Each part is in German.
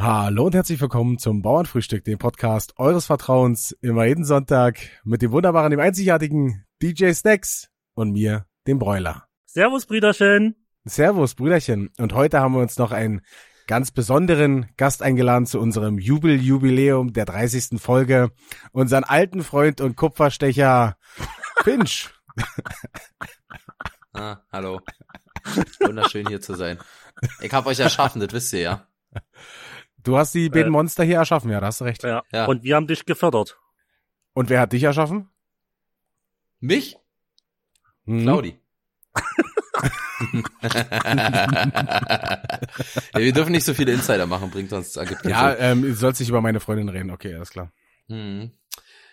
Hallo und herzlich willkommen zum Bauernfrühstück, dem Podcast eures Vertrauens, immer jeden Sonntag mit dem wunderbaren, dem einzigartigen DJ Snacks und mir, dem Bräuler. Servus, Brüderchen. Servus, Brüderchen. Und heute haben wir uns noch einen ganz besonderen Gast eingeladen zu unserem Jubel-Jubiläum der 30. Folge. Unseren alten Freund und Kupferstecher Finch. Ah, hallo. Wunderschön hier zu sein. Ich hab euch erschaffen, das wisst ihr ja. Du hast die beiden Äh. Monster hier erschaffen, ja, da hast du recht. Ja. Ja. Und wir haben dich gefördert. Und wer hat dich erschaffen? Mich? Hm? Claudi. ja, wir dürfen nicht so viele Insider machen, bringt uns, ergibt Ja, ähm, du sollst nicht über meine Freundin reden. Okay, alles klar. Hm.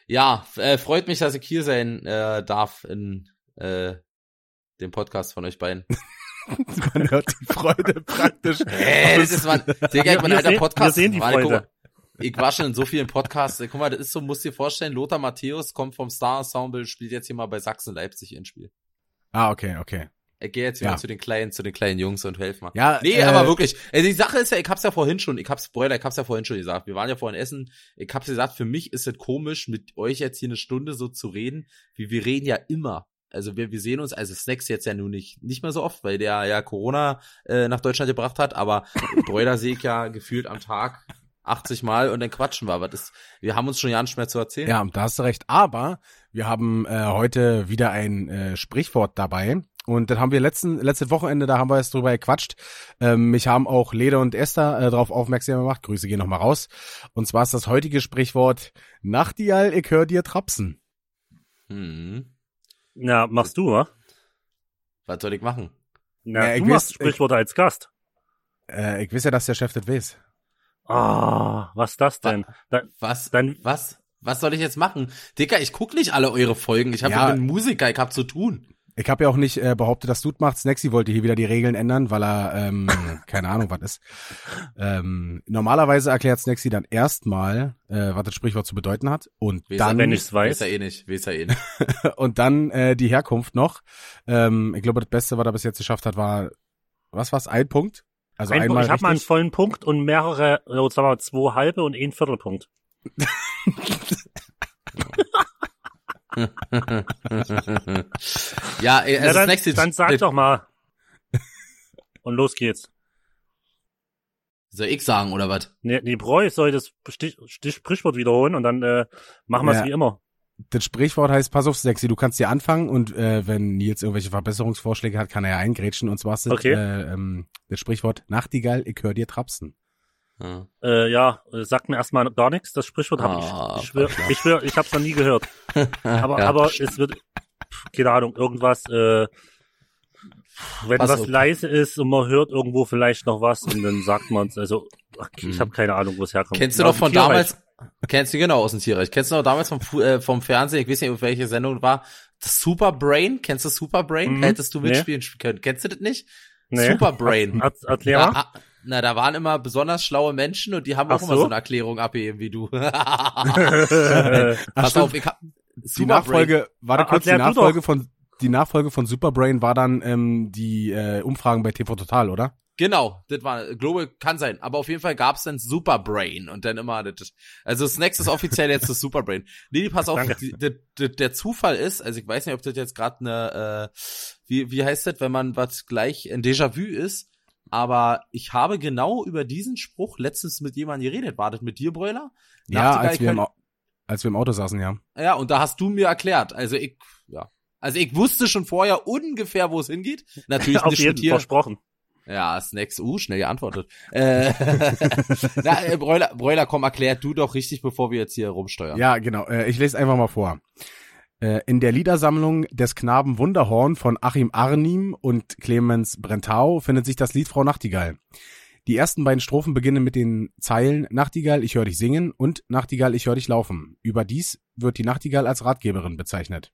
Ja, äh, freut mich, dass ich hier sein äh, darf in äh, dem Podcast von euch beiden. Man hört die Freude praktisch. Hey, das ist mein, Digga, ich bin alter sehen- Podcast. wir sehen die Freude. mal, Ich war schon in so vielen Podcasts. Guck mal, das ist so, musst dir vorstellen, Lothar Matthäus kommt vom Star Ensemble, spielt jetzt hier mal bei Sachsen Leipzig ein Spiel. Ah, okay, okay. Ich gehe jetzt wieder Ja. zu den kleinen, zu den kleinen Jungs und helf mal. Ja, Nee, äh, aber wirklich. Äh, die Sache ist ja, ich hab's ja vorhin schon, ich hab's, Bräuler, ich hab's ja vorhin schon gesagt. Wir waren ja vorhin essen. Ich hab's gesagt, für mich ist es komisch, mit euch jetzt hier eine Stunde so zu reden, wie wir reden ja immer. Also wir, wir sehen uns, also Snacks jetzt ja nun nicht, nicht mehr so oft, weil der ja Corona äh, nach Deutschland gebracht hat, aber Bräuler sehe ich ja gefühlt am Tag 80 Mal und dann quatschen wir. Aber das, wir haben uns schon ja nicht mehr zu erzählen. Ja, da hast du recht. Aber wir haben äh, heute wieder ein äh, Sprichwort dabei. Und das haben wir letzten, letzte Wochenende, da haben wir jetzt drüber gequatscht. Ähm, mich haben auch Leder und Esther äh, darauf aufmerksam gemacht. Grüße gehen nochmal raus. Und zwar ist das heutige Sprichwort Nachtigall, ich hör dir trapsen. Hm. Na, machst du, wa? Was soll ich machen? Na, Ja, ich du machst weiß- Sprichworte als Gast. Äh, ich weiß ja, dass der Chef das weiß. Ah, was ist das denn? Da, Was? dann, Was? Was soll ich jetzt machen? Dicker, ich guck nicht alle eure Folgen. Ich hab Ja. bin Musiker, ich hab zu tun. Ich habe ja auch nicht äh, behauptet, dass du es machst. Snacksy wollte hier wieder die Regeln ändern, weil er, ähm, keine Ahnung, was ist. Ähm, normalerweise erklärt Snacksy dann erstmal, äh, was das Sprichwort zu bedeuten hat. Und Weiß dann wenn ich's weiß. Weiß er eh nicht, weiß er eh nicht. und dann äh, die Herkunft noch. Ähm, ich glaube, das Beste, was er bis jetzt geschafft hat, war, was war's, ein Punkt? Also ein, einmal ich habe mal einen vollen Punkt und mehrere, sagen wir mal, zwei halbe und ein Viertelpunkt. ja, ey, also Na, dann, das nächste dann sag doch mal. Und los geht's. Soll ich sagen, oder was? Nee, nee Bräu soll das Stich, Stich Sprichwort wiederholen und dann äh, machen wir es Ja. wie immer. Das Sprichwort heißt, pass auf, Sexy, du kannst hier anfangen und äh, wenn Nils irgendwelche Verbesserungsvorschläge hat, kann er ja eingrätschen. Und zwar ist das, Okay. äh, ähm, das Sprichwort Nachtigall, ich hör dir trapsen. Ja. Äh, ja, äh, sagt mir erstmal gar nichts. Das Sprichwort habe Ah, ich. Ich schwör, ich, schwör, ich habe es noch nie gehört. Aber, Ja. aber es wird, keine Ahnung, irgendwas, äh, wenn Pass was leise ist und man hört irgendwo vielleicht noch was und dann sagt man es. Also, ich Hm. habe keine Ahnung, wo es herkommt. Kennst du noch von Tierreich. damals, kennst du genau aus dem Tierreich, kennst du noch damals vom, äh, vom Fernsehen, ich weiß nicht, welche Sendung war, das Super Brain, kennst du Super Brain? Mhm. Hättest du Nee. mitspielen können? Kennst du das nicht? Nee. Super Brain. Er, erklär mal. Na, da waren immer besonders schlaue Menschen und die haben Ach auch immer so? so eine Erklärung abgegeben wie du. Pass auf, ich hab, Die Nachfolge, warte kurz, die Nachfolge von die Nachfolge von Superbrain war dann ähm, die äh, Umfragen bei TV Total, oder? Genau, das war, glaube, kann sein. Aber auf jeden Fall gab's dann Superbrain und dann immer, das, also Snacks ist offiziell jetzt das Superbrain. Nee, pass auf, die, die, die, der Zufall ist, also ich weiß nicht, ob das jetzt gerade eine, äh, wie, wie heißt das, wenn man was gleich ein Déjà-vu ist, aber ich habe genau über diesen Spruch letztens mit jemandem geredet. War das mit dir, Bräuler? Ja, als wir, im, als wir im Auto saßen, ja. Ja, und da hast du mir erklärt. Also ich, ja. Also ich wusste schon vorher ungefähr, wo es hingeht. Natürlich Auf nicht jeden dir. versprochen. Ja, Snacks, uh, schnell geantwortet. Äh, na, äh, Bräuler, Bräuler, komm, erklär du doch richtig, bevor wir jetzt hier rumsteuern. Ja, genau. Äh, ich lese einfach mal vor. Äh, in der Liedersammlung des Knaben Wunderhorn von Achim Arnim und Clemens Brentau findet sich das Lied Frau Nachtigall. Die ersten beiden Strophen beginnen mit den Zeilen Nachtigall, ich höre dich singen und Nachtigall, ich höre dich laufen. Überdies wird die Nachtigall als Ratgeberin bezeichnet.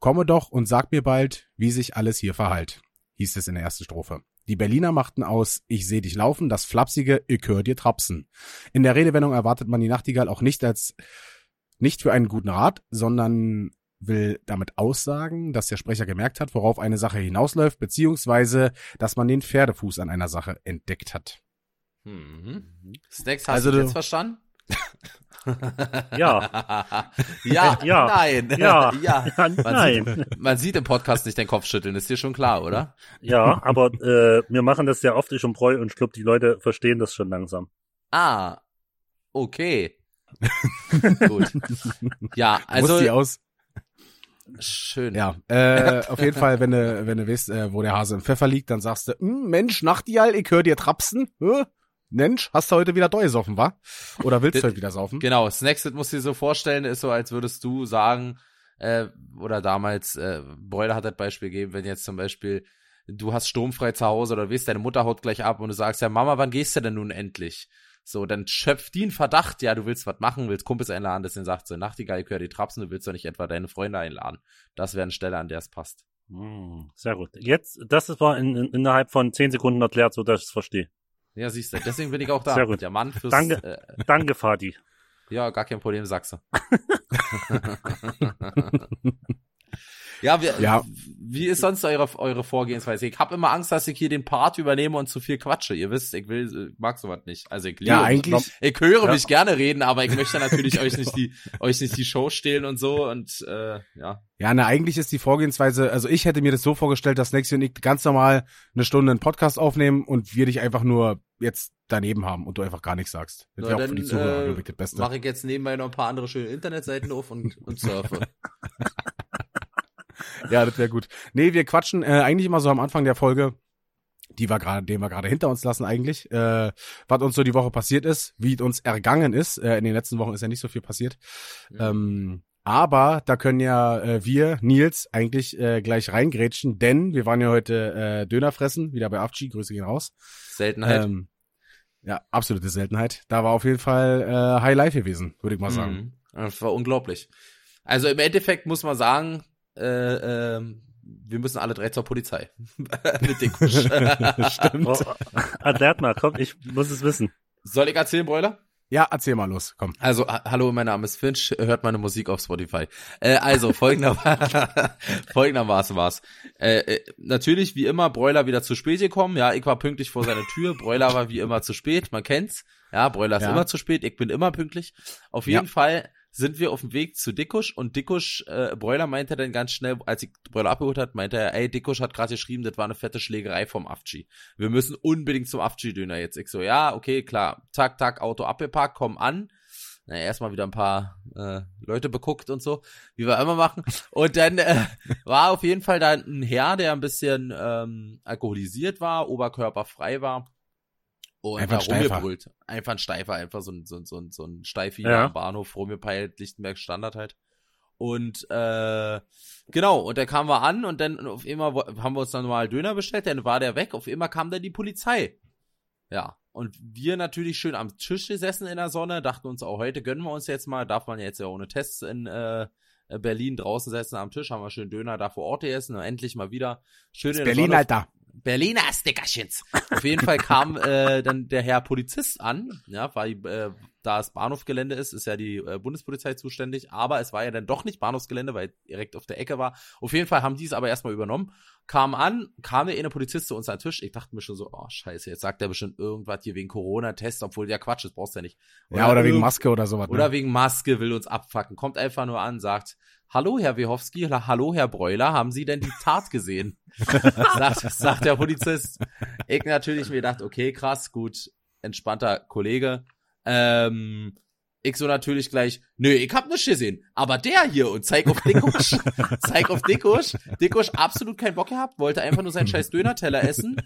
Komme doch und sag mir bald, wie sich alles hier verhalt, hieß es in der ersten Strophe. Die Berliner machten aus Ich seh dich laufen das flapsige Ich hör dir trapsen. In der Redewendung erwartet man die Nachtigall auch nicht als nicht für einen guten Rat, sondern will damit aussagen, dass der Sprecher gemerkt hat, worauf eine Sache hinausläuft, beziehungsweise, dass man den Pferdefuß an einer Sache entdeckt hat. Mhm. Snacks, hast Also du jetzt verstanden? Ja. ja, Ja. nein. Ja. ja. Ja, Man nein. Sieht, man sieht im Podcast nicht den Kopf schütteln, ist dir schon klar, oder? Ja, aber äh, wir machen das sehr oft, ich und Bräu, und ich glaube, die Leute verstehen das schon langsam. Ah, okay. Gut. Ja, Also, also die aus. schön. Ja, äh, auf jeden Fall, wenn du, wenn du weißt, äh, wo der Hase im Pfeffer liegt, dann sagst du, "Hm, Mensch, Nachtigall, ich hör dir trapsen. Hä? Mensch, hast du heute wieder durchgesoffen, wa? Oder willst du heute wieder saufen? Genau, Snacks, das musst du dir so vorstellen, ist so, als würdest du sagen, äh, oder damals, äh, Bräuler hat das Beispiel gegeben, wenn jetzt zum Beispiel du hast sturmfrei zu Hause oder weißt, deine Mutter haut gleich ab und du sagst, ja Mama, wann gehst du denn nun endlich? So, dann schöpft die einen Verdacht, ja, du willst was machen, willst Kumpels einladen, deswegen sagt sie, Nachtigall, ich höre die Trapsen, du willst doch nicht etwa deine Freunde einladen. Das wäre eine Stelle, an der es passt. Hm, Sehr gut. Jetzt, das war in, in, innerhalb von zehn Sekunden erklärt, so dass ich es verstehe. Ja, siehst du, deswegen bin ich auch da. Sehr gut. Der Mann fürs, Danke. Äh, Danke, Fadi. Ja, gar kein Problem, du. ja, wir, Ja. wie ist sonst eure, eure Vorgehensweise? Ich habe immer Angst, dass ich hier den Part übernehme und zu viel quatsche. Ihr wisst, ich will, ich mag sowas nicht. Also ich liebe Ja, eigentlich, Ich höre Ja. mich gerne reden, aber ich möchte natürlich euch nicht die, euch nicht die Show stehlen und so und äh, ja. ja, ne, eigentlich ist die Vorgehensweise, also ich hätte mir das so vorgestellt, dass Nexi und ich ganz normal eine Stunde einen Podcast aufnehmen und wir dich einfach nur jetzt daneben haben und du einfach gar nichts sagst. Das Na, wäre auch für die Zuhörer, äh, das Beste. Mache ich jetzt nebenbei noch ein paar andere schöne Internetseiten auf und, und surfe. Ja, das wäre gut. Nee, wir quatschen äh, eigentlich immer so am Anfang der Folge, die wir gerade, den wir gerade hinter uns lassen eigentlich, äh, was uns so die Woche passiert ist, wie es uns ergangen ist. Äh, in den letzten Wochen ist ja nicht so viel passiert. Mhm. Ähm, aber da können ja äh, wir, Nils, eigentlich äh, gleich reingrätschen, denn wir waren ja heute äh, Döner fressen, wieder bei Afchi, Grüße gehen raus. Seltenheit. Ähm, ja, absolute Seltenheit. Da war auf jeden Fall äh, High Life gewesen, würde ich mal sagen. Mhm. Das war unglaublich. Also im Endeffekt muss man sagen, äh, ähm, wir müssen alle drei zur Polizei. Mit den Kusch. Stimmt. Oh, erklärt mal, komm, ich muss es wissen. Soll ich erzählen, Broiler? Ja, erzähl mal los, komm. Also, ha hallo, mein Name ist Finch, hört meine Musik auf Spotify. Äh, also, folgender, folgendermaßen war's. Äh, äh, natürlich, wie immer, Broiler wieder zu spät gekommen. Ja, ich war pünktlich vor seiner Tür. Broiler war wie immer zu spät, man kennt's. Ja, Broiler ist Ja. immer zu spät, ich bin immer pünktlich. Auf jeden Ja. Fall sind wir auf dem Weg zu Dickusch und Dickusch, äh, Broiler meinte dann ganz schnell, als ich Broiler abgeholt hat, meinte er, ey, Dickusch hat gerade geschrieben, das war eine fette Schlägerei vom Afci. Wir müssen unbedingt zum Afci-Döner jetzt. Ich so, ja, okay, klar. Tak, tak, Auto abgeparkt, komm an. Na, erstmal wieder ein paar äh, Leute beguckt und so, wie wir immer machen. Und dann äh, war auf jeden Fall da ein Herr, der ein bisschen ähm, alkoholisiert war, oberkörperfrei war. Und Einfach da ein Steifer. rumgebrüllt. Einfach ein Steifer, einfach so ein, so ein, so ein, so ein Steifi Ja. am Bahnhof rumgepeilt, Lichtenberg Standard halt. Und äh, genau, und da kamen wir an und dann auf wo- haben wir uns dann mal Döner bestellt, dann war der weg, auf einmal kam dann die Polizei. Ja, und wir natürlich schön am Tisch gesessen in der Sonne, dachten uns auch heute gönnen wir uns jetzt mal, darf man jetzt ja ohne Tests in äh, Berlin draußen sitzen am Tisch, haben wir schön Döner da vor Ort gegessen und endlich mal wieder schön in Berlin, Sonne Alter. Berliner Stickerchens. Auf jeden Fall kam äh, dann der Herr Polizist an, ja, weil äh, da es Bahnhofgelände ist, ist ja die äh, Bundespolizei zuständig, aber es war ja dann doch nicht Bahnhofsgelände, weil direkt auf der Ecke war. Auf jeden Fall haben die es aber erstmal übernommen, kam an, kam der eine Polizist zu uns an den Tisch, ich dachte mir schon so, oh scheiße, jetzt sagt der bestimmt irgendwas hier wegen Corona-Test, obwohl ja Quatsch, das brauchst du ja nicht. Ja, oder wegen Maske oder sowas. oder ne? wegen Maske will uns abfacken. Kommt einfach nur an, sagt, hallo Herr Wehowski, oder hallo Herr Breuler, haben Sie denn die Tat gesehen? sagt, sagt der Polizist. Ich natürlich mir gedacht, okay, krass, gut, entspannter Kollege. Ähm, ich so natürlich gleich, nö, ich hab nichts gesehen. Aber der hier und zeig auf Dickusch, zeig auf Dickusch. Dickusch absolut keinen Bock gehabt, wollte einfach nur seinen scheiß Döner-Teller essen.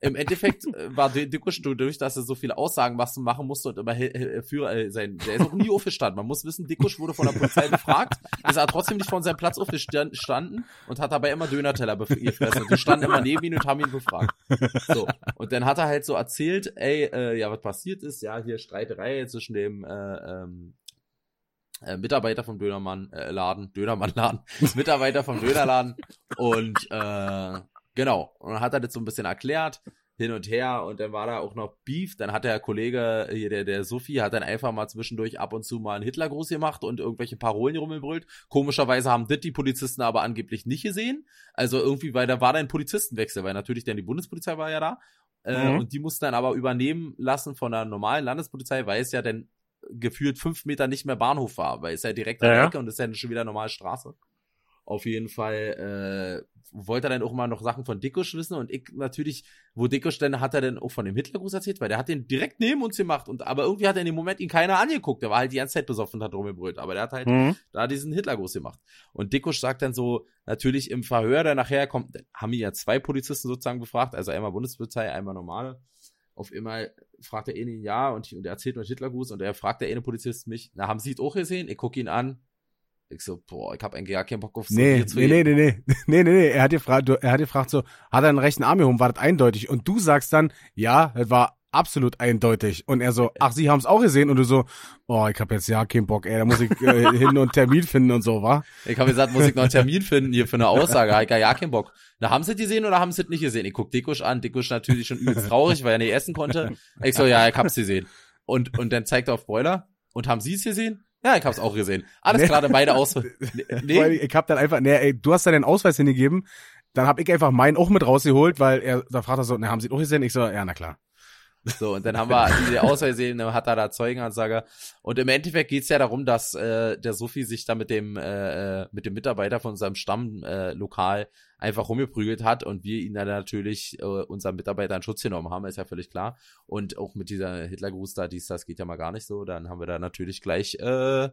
Im Endeffekt äh, war Dickusch dadurch, dass er so viele Aussagen machen musste und immer He- Führer äh, sein, der ist auch nie aufgestanden. Man muss wissen, Dickusch wurde von der Polizei befragt, ist aber trotzdem nicht von seinem Platz aufgestanden und hat dabei immer Döner-Teller gefressen. Und die standen immer neben ihn und haben ihn befragt. So. Und dann hat er halt so erzählt, ey, äh, ja, was passiert ist, ja, hier Streiterei zwischen dem äh, ähm, äh, Mitarbeiter vom Dönermann äh, Laden, Dönermann Laden, Mitarbeiter vom Dönerladen. Und äh, genau, und dann hat er das so ein bisschen erklärt, hin und her. Und dann war da auch noch Beef, dann hat der Kollege hier, der, der Sophie, hat dann einfach mal zwischendurch ab und zu mal einen Hitlergruß gemacht und irgendwelche Parolen rumgebrüllt. Komischerweise haben das die Polizisten aber angeblich nicht gesehen, also irgendwie, weil da war da ein Polizistenwechsel, weil natürlich dann die Bundespolizei war ja da. Äh, Mhm. Und die mussten dann aber übernehmen lassen von der normalen Landespolizei, weil es ja dann gefühlt fünf Meter nicht mehr Bahnhof war, weil es ja direkt an Ja, der ja. Ecke und es ist ja schon wieder normale Straße. Auf jeden Fall äh, wollte er dann auch mal noch Sachen von Dickusch wissen und ich natürlich, wo Dickusch dann hat er dann auch von dem Hitlergruß erzählt, weil der hat den direkt neben uns gemacht und aber irgendwie hat er in dem Moment ihn keiner angeguckt, der war halt die ganze Zeit besoffen und hat rumgebrüllt, aber der hat halt Mhm. da diesen Hitlergruß gemacht. Und Dickusch sagt dann so, natürlich im Verhör, der nachher kommt, haben ihn ja zwei Polizisten sozusagen befragt, also einmal Bundespolizei, einmal normale. Auf einmal fragt er ihn ja und, und er erzählt mir Hitlergruß und er fragt der eine Polizist mich, na, haben Sie es auch gesehen? Ich gucke ihn an. Ich so, boah, ich hab eigentlich gar keinen Bock auf so Nee, zu nee, nee, reden. nee, nee, nee, nee, nee, er hat gefragt, er hat gefragt so, hat er einen rechten Arm gehoben, war das eindeutig? Und du sagst dann, ja, das war absolut eindeutig. Und er so, ach, sie haben es auch gesehen? Und du so, oh, ich hab jetzt ja keinen Bock, ey, da muss ich äh, hin und einen Termin finden und so, wa? Ich habe gesagt, muss ich noch einen Termin finden hier für eine Aussage. Ich ja keinen Bock. Na, haben sie es gesehen oder haben sie es nicht gesehen? Ich guck Dickusch an. Dickusch natürlich schon übelst traurig, weil er nicht essen konnte. Ich so, ja, ich hab's gesehen. Und, und dann zeigt er auf Broiler. Und haben sie es gesehen? Ja, ich hab's auch gesehen. Alles Nee. klar, dann beide aus. Weil Nee, Ich hab dann einfach, nee, ey, du hast dann den Ausweis hingegeben, dann hab ich einfach meinen auch mit rausgeholt, weil er, da fragt er so, na, haben sie ihn auch gesehen? Ich so, ja, na klar. So, und dann haben wir die Auswahl gesehen, dann hat er da Zeugenansage. Und im Endeffekt geht's ja darum, dass äh, der Sophie sich da mit dem, äh, äh, mit dem Mitarbeiter von unserem Stammlokal äh, einfach rumgeprügelt hat und wir ihn dann natürlich, äh, unserem Mitarbeiter in Schutz genommen haben, ist ja völlig klar. Und auch mit dieser Hitlergruß da, dies, das geht ja mal gar nicht so. Dann haben wir da natürlich gleich äh,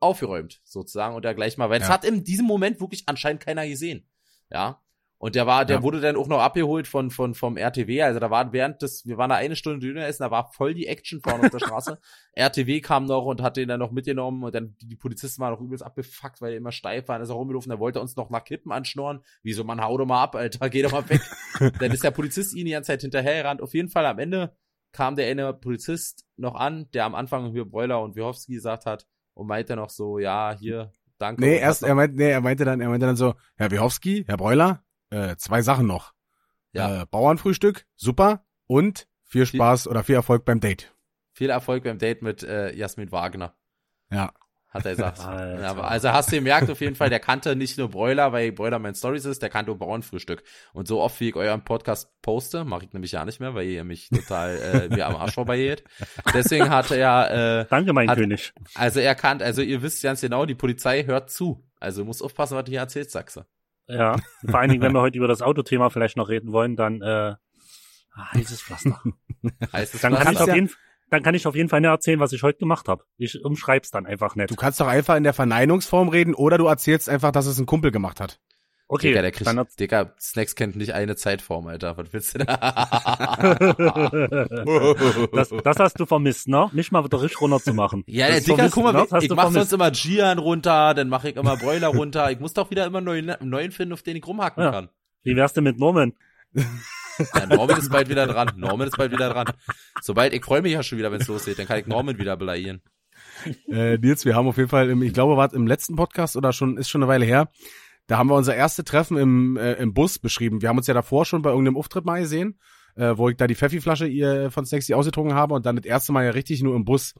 aufgeräumt, sozusagen. Und da gleich mal, weil es Ja. hat in diesem Moment wirklich anscheinend keiner gesehen. Ja. Und der war, der Ja. wurde dann auch noch abgeholt von, von, vom RTW. Also da war während des, wir waren da eine Stunde Döner essen, da war voll die Action vorne auf der Straße. RTW kam noch und hat den dann noch mitgenommen und dann, die, Polizisten waren noch übelst abgefuckt, weil die immer steif waren. Dann ist er rumgelaufen, der wollte uns noch nach Kippen anschnorren. Wieso, man, hau doch mal ab, Alter, geh doch mal weg. dann ist der Polizist ihn die ganze Zeit hinterhergerannt. Auf jeden Fall am Ende kam der eine Polizist noch an, der am Anfang hier Breuler und Wiechowski gesagt hat und meinte noch so, ja, hier, danke. Nee, erst, er meinte, nee, er meinte dann, er meinte dann so, Herr Wiechowski, Herr Breuler, äh, zwei Sachen noch. Ja. Äh, Bauernfrühstück, super, und viel Viel- Spaß oder viel Erfolg beim Date. Viel Erfolg beim Date mit äh, Jasmin Wagner. Ja. Hat er gesagt. Alter. Also hast du gemerkt auf jeden Fall, der kannte nicht nur Broiler, weil Broiler mein Stories ist, der kannte auch Bauernfrühstück. Und so oft wie ich euren Podcast poste, mache ich nämlich ja nicht mehr, weil ihr mich total äh, mir am Arsch vorbeigeht. Deswegen hatte er, äh, Danke, mein Hat- König. also er kannt, also ihr wisst ganz genau, die Polizei hört zu. Also muss aufpassen, was du hier erzählst, Sachse. Ja. Vor allen Dingen, wenn wir heute über das Autothema vielleicht noch reden wollen, dann äh, ah, heißes Pflaster. Heißt es Dann kann, was? ich auf jeden, dann kann ich auf jeden Fall nicht erzählen, was ich heute gemacht habe. Ich umschreib's dann einfach nicht. Du kannst doch einfach in der Verneinungsform reden oder du erzählst einfach, dass es ein Kumpel gemacht hat. Okay, Digga, der kriegt, Digga, Snacks kennt nicht eine Zeitform, Alter. Was willst du da? das, das hast du vermisst, ne? Nicht mal wieder richtig runter zu machen. Ja, der Das Digga, guck du, mal, ne? Ich du mach sonst immer Gian runter, dann mache ich immer Broiler runter. Ich muss doch wieder immer einen neuen, einen neuen finden, auf den ich rumhacken Ja. kann. Wie wär's denn mit Norman? Ja, Norman ist bald wieder dran. Norman ist bald wieder dran. Sobald, ich freue mich ja schon wieder, wenn es losgeht, dann kann ich Norman wieder beleidigen. Äh, Nils, wir haben auf jeden Fall, im, ich glaube, war im letzten Podcast oder schon, ist schon eine Weile her, da haben wir unser erste Treffen im, äh, im Bus beschrieben. Wir haben uns ja davor schon bei irgendeinem Auftritt mal gesehen, äh, wo ich da die Pfeffi-Flasche ihr von Sexy ausgetrunken habe und dann das erste Mal ja richtig nur im Bus.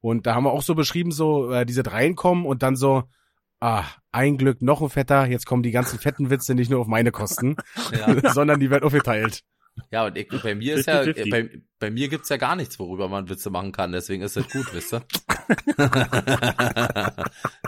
Und da haben wir auch so beschrieben, so, äh, diese reinkommen und dann so, ah, ein Glück, noch ein Fetter, jetzt kommen die ganzen fetten Witze nicht nur auf meine Kosten, Ja, sondern die werden aufgeteilt. ja und ich, bei mir ist ja, 50-50. bei, bei mir gibt's ja gar nichts, worüber man Witze machen kann, deswegen ist das gut, wisst ihr?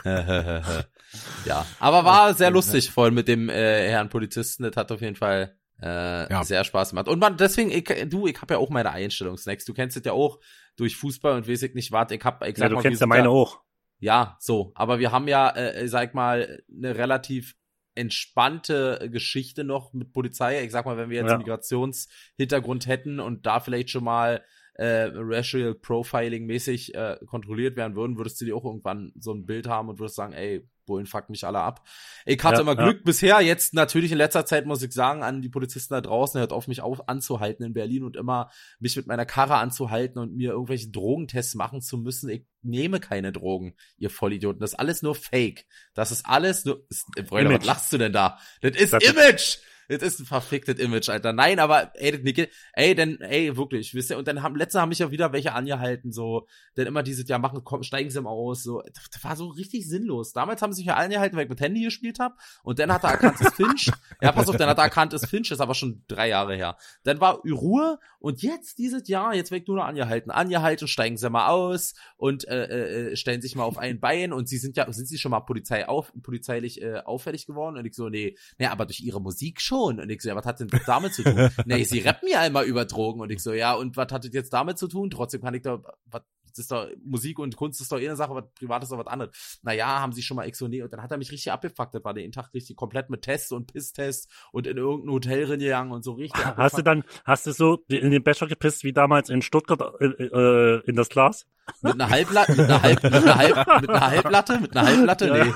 ja, aber war sehr lustig, voll mit dem äh, Herrn Polizisten, das hat auf jeden Fall äh, Ja. sehr Spaß gemacht. Und man, deswegen, ich, du, ich habe ja auch meine Einstellung, Snacks. Du kennst es ja auch durch Fußball und weiß ich nicht, warte, ich hab, ich Ja, sag du mal, kennst ja meine auch. Ja, so. Aber wir haben ja, äh, sag mal, eine relativ entspannte Geschichte noch mit Polizei. Ich sag mal, wenn wir jetzt Ja. einen Migrationshintergrund hätten und da vielleicht schon mal äh, Racial Profiling mäßig äh, kontrolliert werden würden, würdest du dir auch irgendwann so ein Bild haben und würdest sagen, ey, Bullen fuck mich alle ab. Ich hatte Ja, immer ja. Glück bisher, jetzt natürlich in letzter Zeit muss ich sagen, an die Polizisten da draußen, hört auf mich auf anzuhalten in Berlin und immer mich mit meiner Karre anzuhalten und mir irgendwelche Drogentests machen zu müssen. Ich nehme keine Drogen, ihr Vollidioten. Das ist alles nur Fake. Das ist alles nur. Ist, Bräuler, was lachst du denn da? Das ist Das ist- Image! Das ist ein verficktes Image, Alter. Nein, aber ey, das Nickel, ey, denn, ey, wirklich, wisst ihr, und dann haben, letzte haben mich ja wieder welche angehalten, so, dann immer dieses, ja, machen, komm, steigen sie mal aus, so, das war so richtig sinnlos. Damals haben sie sich ja angehalten, weil ich mit Handy gespielt habe, und dann hat er erkannt, es Finch, ja, pass auf, dann hat er erkannt, es Finch, ist aber schon drei Jahre her. Dann war Ruhe, und jetzt dieses Jahr, jetzt werd ich nur noch angehalten, angehalten, steigen sie mal aus, und, äh, äh, stellen sich mal auf ein Bein, und sie sind ja, sind sie schon mal Polizei auf, polizeilich, äh, auffällig geworden, und ich so, nee, nee, aber durch ihre Musik schon, und ich so, ja, was hat denn das damit zu tun? nee, sie rappen ja einmal über Drogen, und ich so, ja, und was hat das jetzt damit zu tun? Trotzdem kann ich da, was, das ist doch Musik und Kunst ist doch eh eine Sache, was privat ist doch was anderes. Naja, haben sie schon mal X und nee, und dann hat er mich richtig abgefuckt. Das war den Tag richtig komplett mit Tests und Pisstests und in irgendein Hotel reingegangen und so richtig. Hast du dann, hast du so in den Becher gepisst wie damals in Stuttgart äh, äh, in das Glas? Mit einer Halblatte, mit einer, Halb, mit einer, Halb, mit einer Halblatte, mit einer Halblatte, Ja. nee.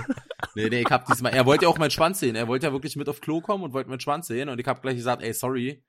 Nee, nee, ich hab diesmal, er wollte ja auch meinen Schwanz sehen. Er wollte ja wirklich mit auf Klo kommen und wollte meinen Schwanz sehen und ich hab gleich gesagt, ey, sorry,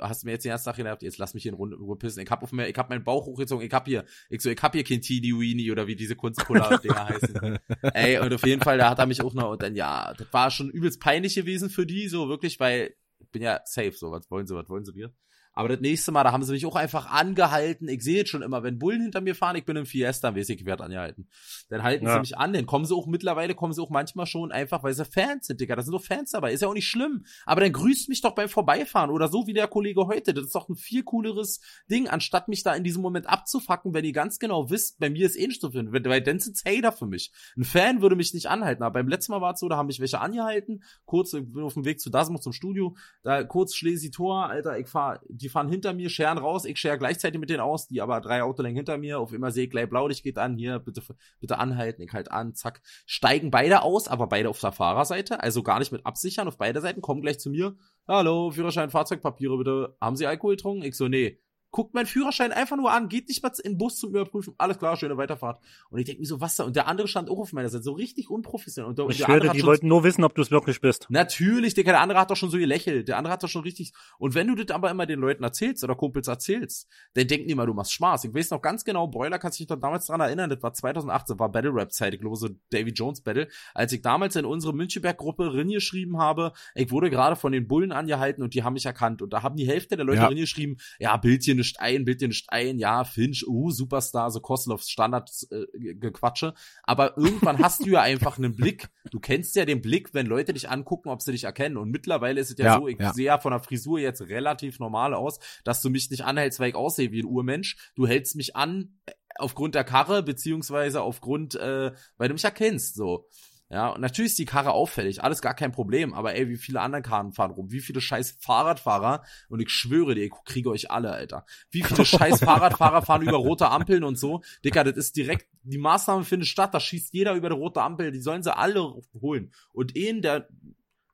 hast mir jetzt den ganzen Tag genervt, jetzt lass mich hier in Runde Ruhe pissen. Ich hab auf mir, ich hab meinen Bauch hochgezogen, ich hab hier, ich so, ich hab hier kein Teeny Weenie oder wie diese Kunstpuller-Dinger heißen. Ey, und auf jeden Fall, da hat er mich auch noch, und dann, ja, das war schon übelst peinlich gewesen für die, so wirklich, weil ich bin ja safe, so, was wollen sie, was wollen sie mir? Aber das nächste Mal, da haben sie mich auch einfach angehalten. Ich sehe jetzt schon immer, wenn Bullen hinter mir fahren, ich bin im Fiesta, weiß ich, ich werde angehalten. Dann halten sie Ja. mich an, dann kommen sie auch mittlerweile, kommen sie auch manchmal schon einfach, weil sie Fans sind, Digga. Da sind doch Fans dabei, ist ja auch nicht schlimm. Aber dann grüßt mich doch beim Vorbeifahren oder so wie der Kollege heute. Das ist doch ein viel cooleres Ding, anstatt mich da in diesem Moment abzufacken, wenn ihr ganz genau wisst, bei mir ist eh nicht so viel. Weil dann sind's Hater für mich. Ein Fan würde mich nicht anhalten. Aber beim letzten Mal war es so, da haben mich welche angehalten. Kurz, ich bin auf dem Weg zu Dasmo zum Studio. Da kurz Schlesi-Tor, Alter, ich fahr, die fahren hinter mir, scheren raus, ich schere gleichzeitig mit denen aus, die aber drei Autolängen hinter mir, auf immer sehe ich gleich Blaulicht geht an, hier, bitte, bitte anhalten, ich halt an, zack. Steigen beide aus, aber beide auf der Fahrerseite, also gar nicht mit absichern, auf beide Seiten, kommen gleich zu mir. Hallo, Führerschein, Fahrzeugpapiere bitte. Haben Sie Alkohol getrunken? Ich so, nee. Guckt mein Führerschein einfach nur an, geht nicht mal in den Bus zum Überprüfen, alles klar, schöne Weiterfahrt. Und ich denke mir so, was da? Und der andere stand auch auf meiner Seite, so richtig unprofessionell. Und der, Ich der schwöre, die wollten nur wissen, ob du es wirklich bist. Natürlich, Digga, der andere hat doch schon so gelächelt. Der andere hat doch schon richtig. Und wenn du das aber immer den Leuten erzählst oder Kumpels erzählst, dann denken die immer, du machst Spaß. Ich weiß noch ganz genau, Broiler kannst dich doch damals dran erinnern, das war 2018, war Battle Rap Zeit, ich glaube so Davy Jones Battle. Als ich damals in unsere Müncheberg-Gruppe geschrieben habe, ich wurde gerade von den Bullen angehalten und die haben mich erkannt. Und da haben die Hälfte der Leute Ja. geschrieben, ja, Bild hier nicht ein, Bild hier nicht ein, ja, Finch, uh, Superstar, so Koslovs Standard äh, Gequatsche. Aber irgendwann hast du ja einfach einen Blick. Du kennst ja den Blick, wenn Leute dich angucken, ob sie dich erkennen. Und mittlerweile ist es ja, Ja, so, ich ja. sehe ja von der Frisur jetzt relativ normal aus, dass du mich nicht anhältst, weil ich aussehe wie ein Urmensch. Du hältst mich an äh, aufgrund der Karre, beziehungsweise aufgrund, äh, weil du mich erkennst, so. Ja, und natürlich ist die Karre auffällig, alles gar kein Problem, aber ey, wie viele andere Karren fahren rum, wie viele scheiß Fahrradfahrer, und ich schwöre dir, ich kriege euch alle, Alter. Wie viele scheiß Fahrradfahrer fahren über rote Ampeln und so. Dicker, das ist direkt, die Maßnahme findet statt, da schießt jeder über die rote Ampel, die sollen sie alle holen. Und ihn, der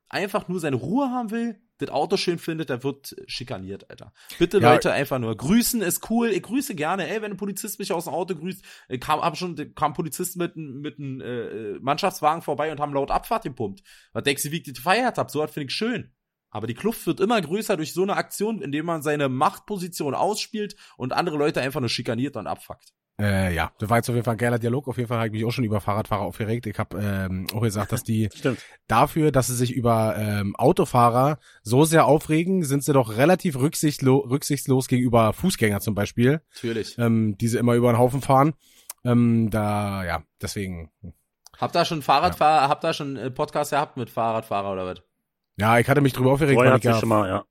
einfach nur seine Ruhe haben will, das Auto schön findet, der wird schikaniert, Alter. Bitte Ja. Leute einfach nur. Grüßen ist cool. Ich grüße gerne. Ey, wenn ein Polizist mich aus dem Auto grüßt, kam hab schon kam ein Polizist mit mit einem äh, Mannschaftswagen vorbei und haben laut Abfahrt gepumpt. Was denkst du, wie ich das gefeiert hab? So was finde ich schön. Aber die Kluft wird immer größer durch so eine Aktion, indem man seine Machtposition ausspielt und andere Leute einfach nur schikaniert und abfuckt. Äh, ja, das war jetzt auf jeden Fall ein geiler Dialog. Auf jeden Fall habe ich mich auch schon über Fahrradfahrer aufgeregt. Ich habe ähm, auch gesagt, dass die dafür, dass sie sich über ähm, Autofahrer so sehr aufregen, sind sie doch relativ rücksichtslo rücksichtslos gegenüber Fußgänger zum Beispiel, Natürlich. ähm, die sie immer über den Haufen fahren. Ähm, da, ja, deswegen. Habt ihr schon Fahrradfahrer, habt ihr schon äh, Podcast gehabt mit Fahrradfahrer oder was? Ja, ich hatte mich drüber aufgeregt, weil hat ich sich ja schon mal, ja,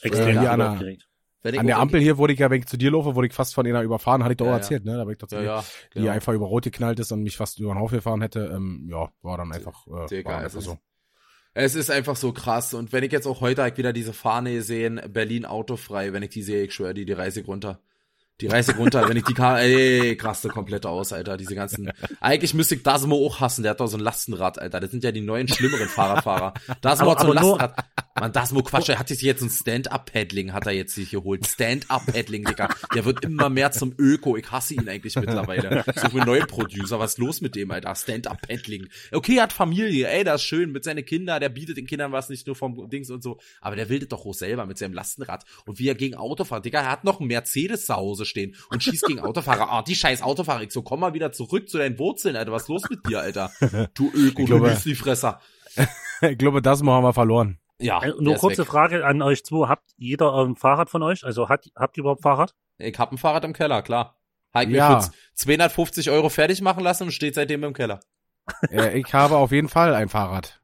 Äh, extrem der- aufgeregt. Wenn ich an der Ampel hier wurde ich ja, wenn ich zu dir laufe, wurde ich fast von einer überfahren, hatte ich doch Ja, auch ja. erzählt, ne? Da bin ich Ja, tatsächlich, ja. die genau. einfach über Rot geknallt ist und mich fast über den Haufen gefahren hätte. Ähm, ja, war dann einfach, äh, Digga, war es einfach ist- so. Es ist einfach so krass. Und wenn ich jetzt auch heute halt wieder diese Fahne gesehen, Berlin autofrei, wenn ich die sehe, ich schwöre die, die reise runter. Die reise ich runter, wenn ich die Karte, ey, krass, komplett aus, Alter, diese ganzen, eigentlich müsste ich Dasmo auch hassen, der hat doch so ein Lastenrad, Alter, das sind ja die neuen, schlimmeren Fahrradfahrer. Dasmo hat so ein Lastenrad. Man, Dasmo Quatsch, er hat sich jetzt ein Stand-Up-Paddling, hat er jetzt sich geholt. Stand-Up-Paddling, Digga. Der wird immer mehr zum Öko, ich hasse ihn eigentlich mittlerweile. Suche einen neuen Producer, was ist los mit dem, Alter? Stand-Up-Paddling. Okay, er hat Familie, ey, das ist schön, mit seinen Kindern, der bietet den Kindern was, nicht nur vom Dings und so, aber der will das doch auch selber mit seinem Lastenrad. Und wie er gegen Autofahrer, Digga, er hat noch einen Mercedes zu Hause stehen und schießt gegen Autofahrer. Ah, die scheiß Autofahrer. Ich so, komm mal wieder zurück zu deinen Wurzeln, Alter. Was ist los mit dir, Alter? Du Öko, Ich du glaube- Müslifresser. ich glaube, das mal haben wir verloren. Ja, Äh, Nur kurze weg. Frage an euch zwei. Habt jeder ein Fahrrad von euch? Also hat, habt ihr überhaupt Fahrrad? Ich hab ein Fahrrad im Keller, klar. Hab ich Ja. mir für 250 Euro fertig machen lassen und steht seitdem im Keller. Äh, ich habe auf jeden Fall ein Fahrrad.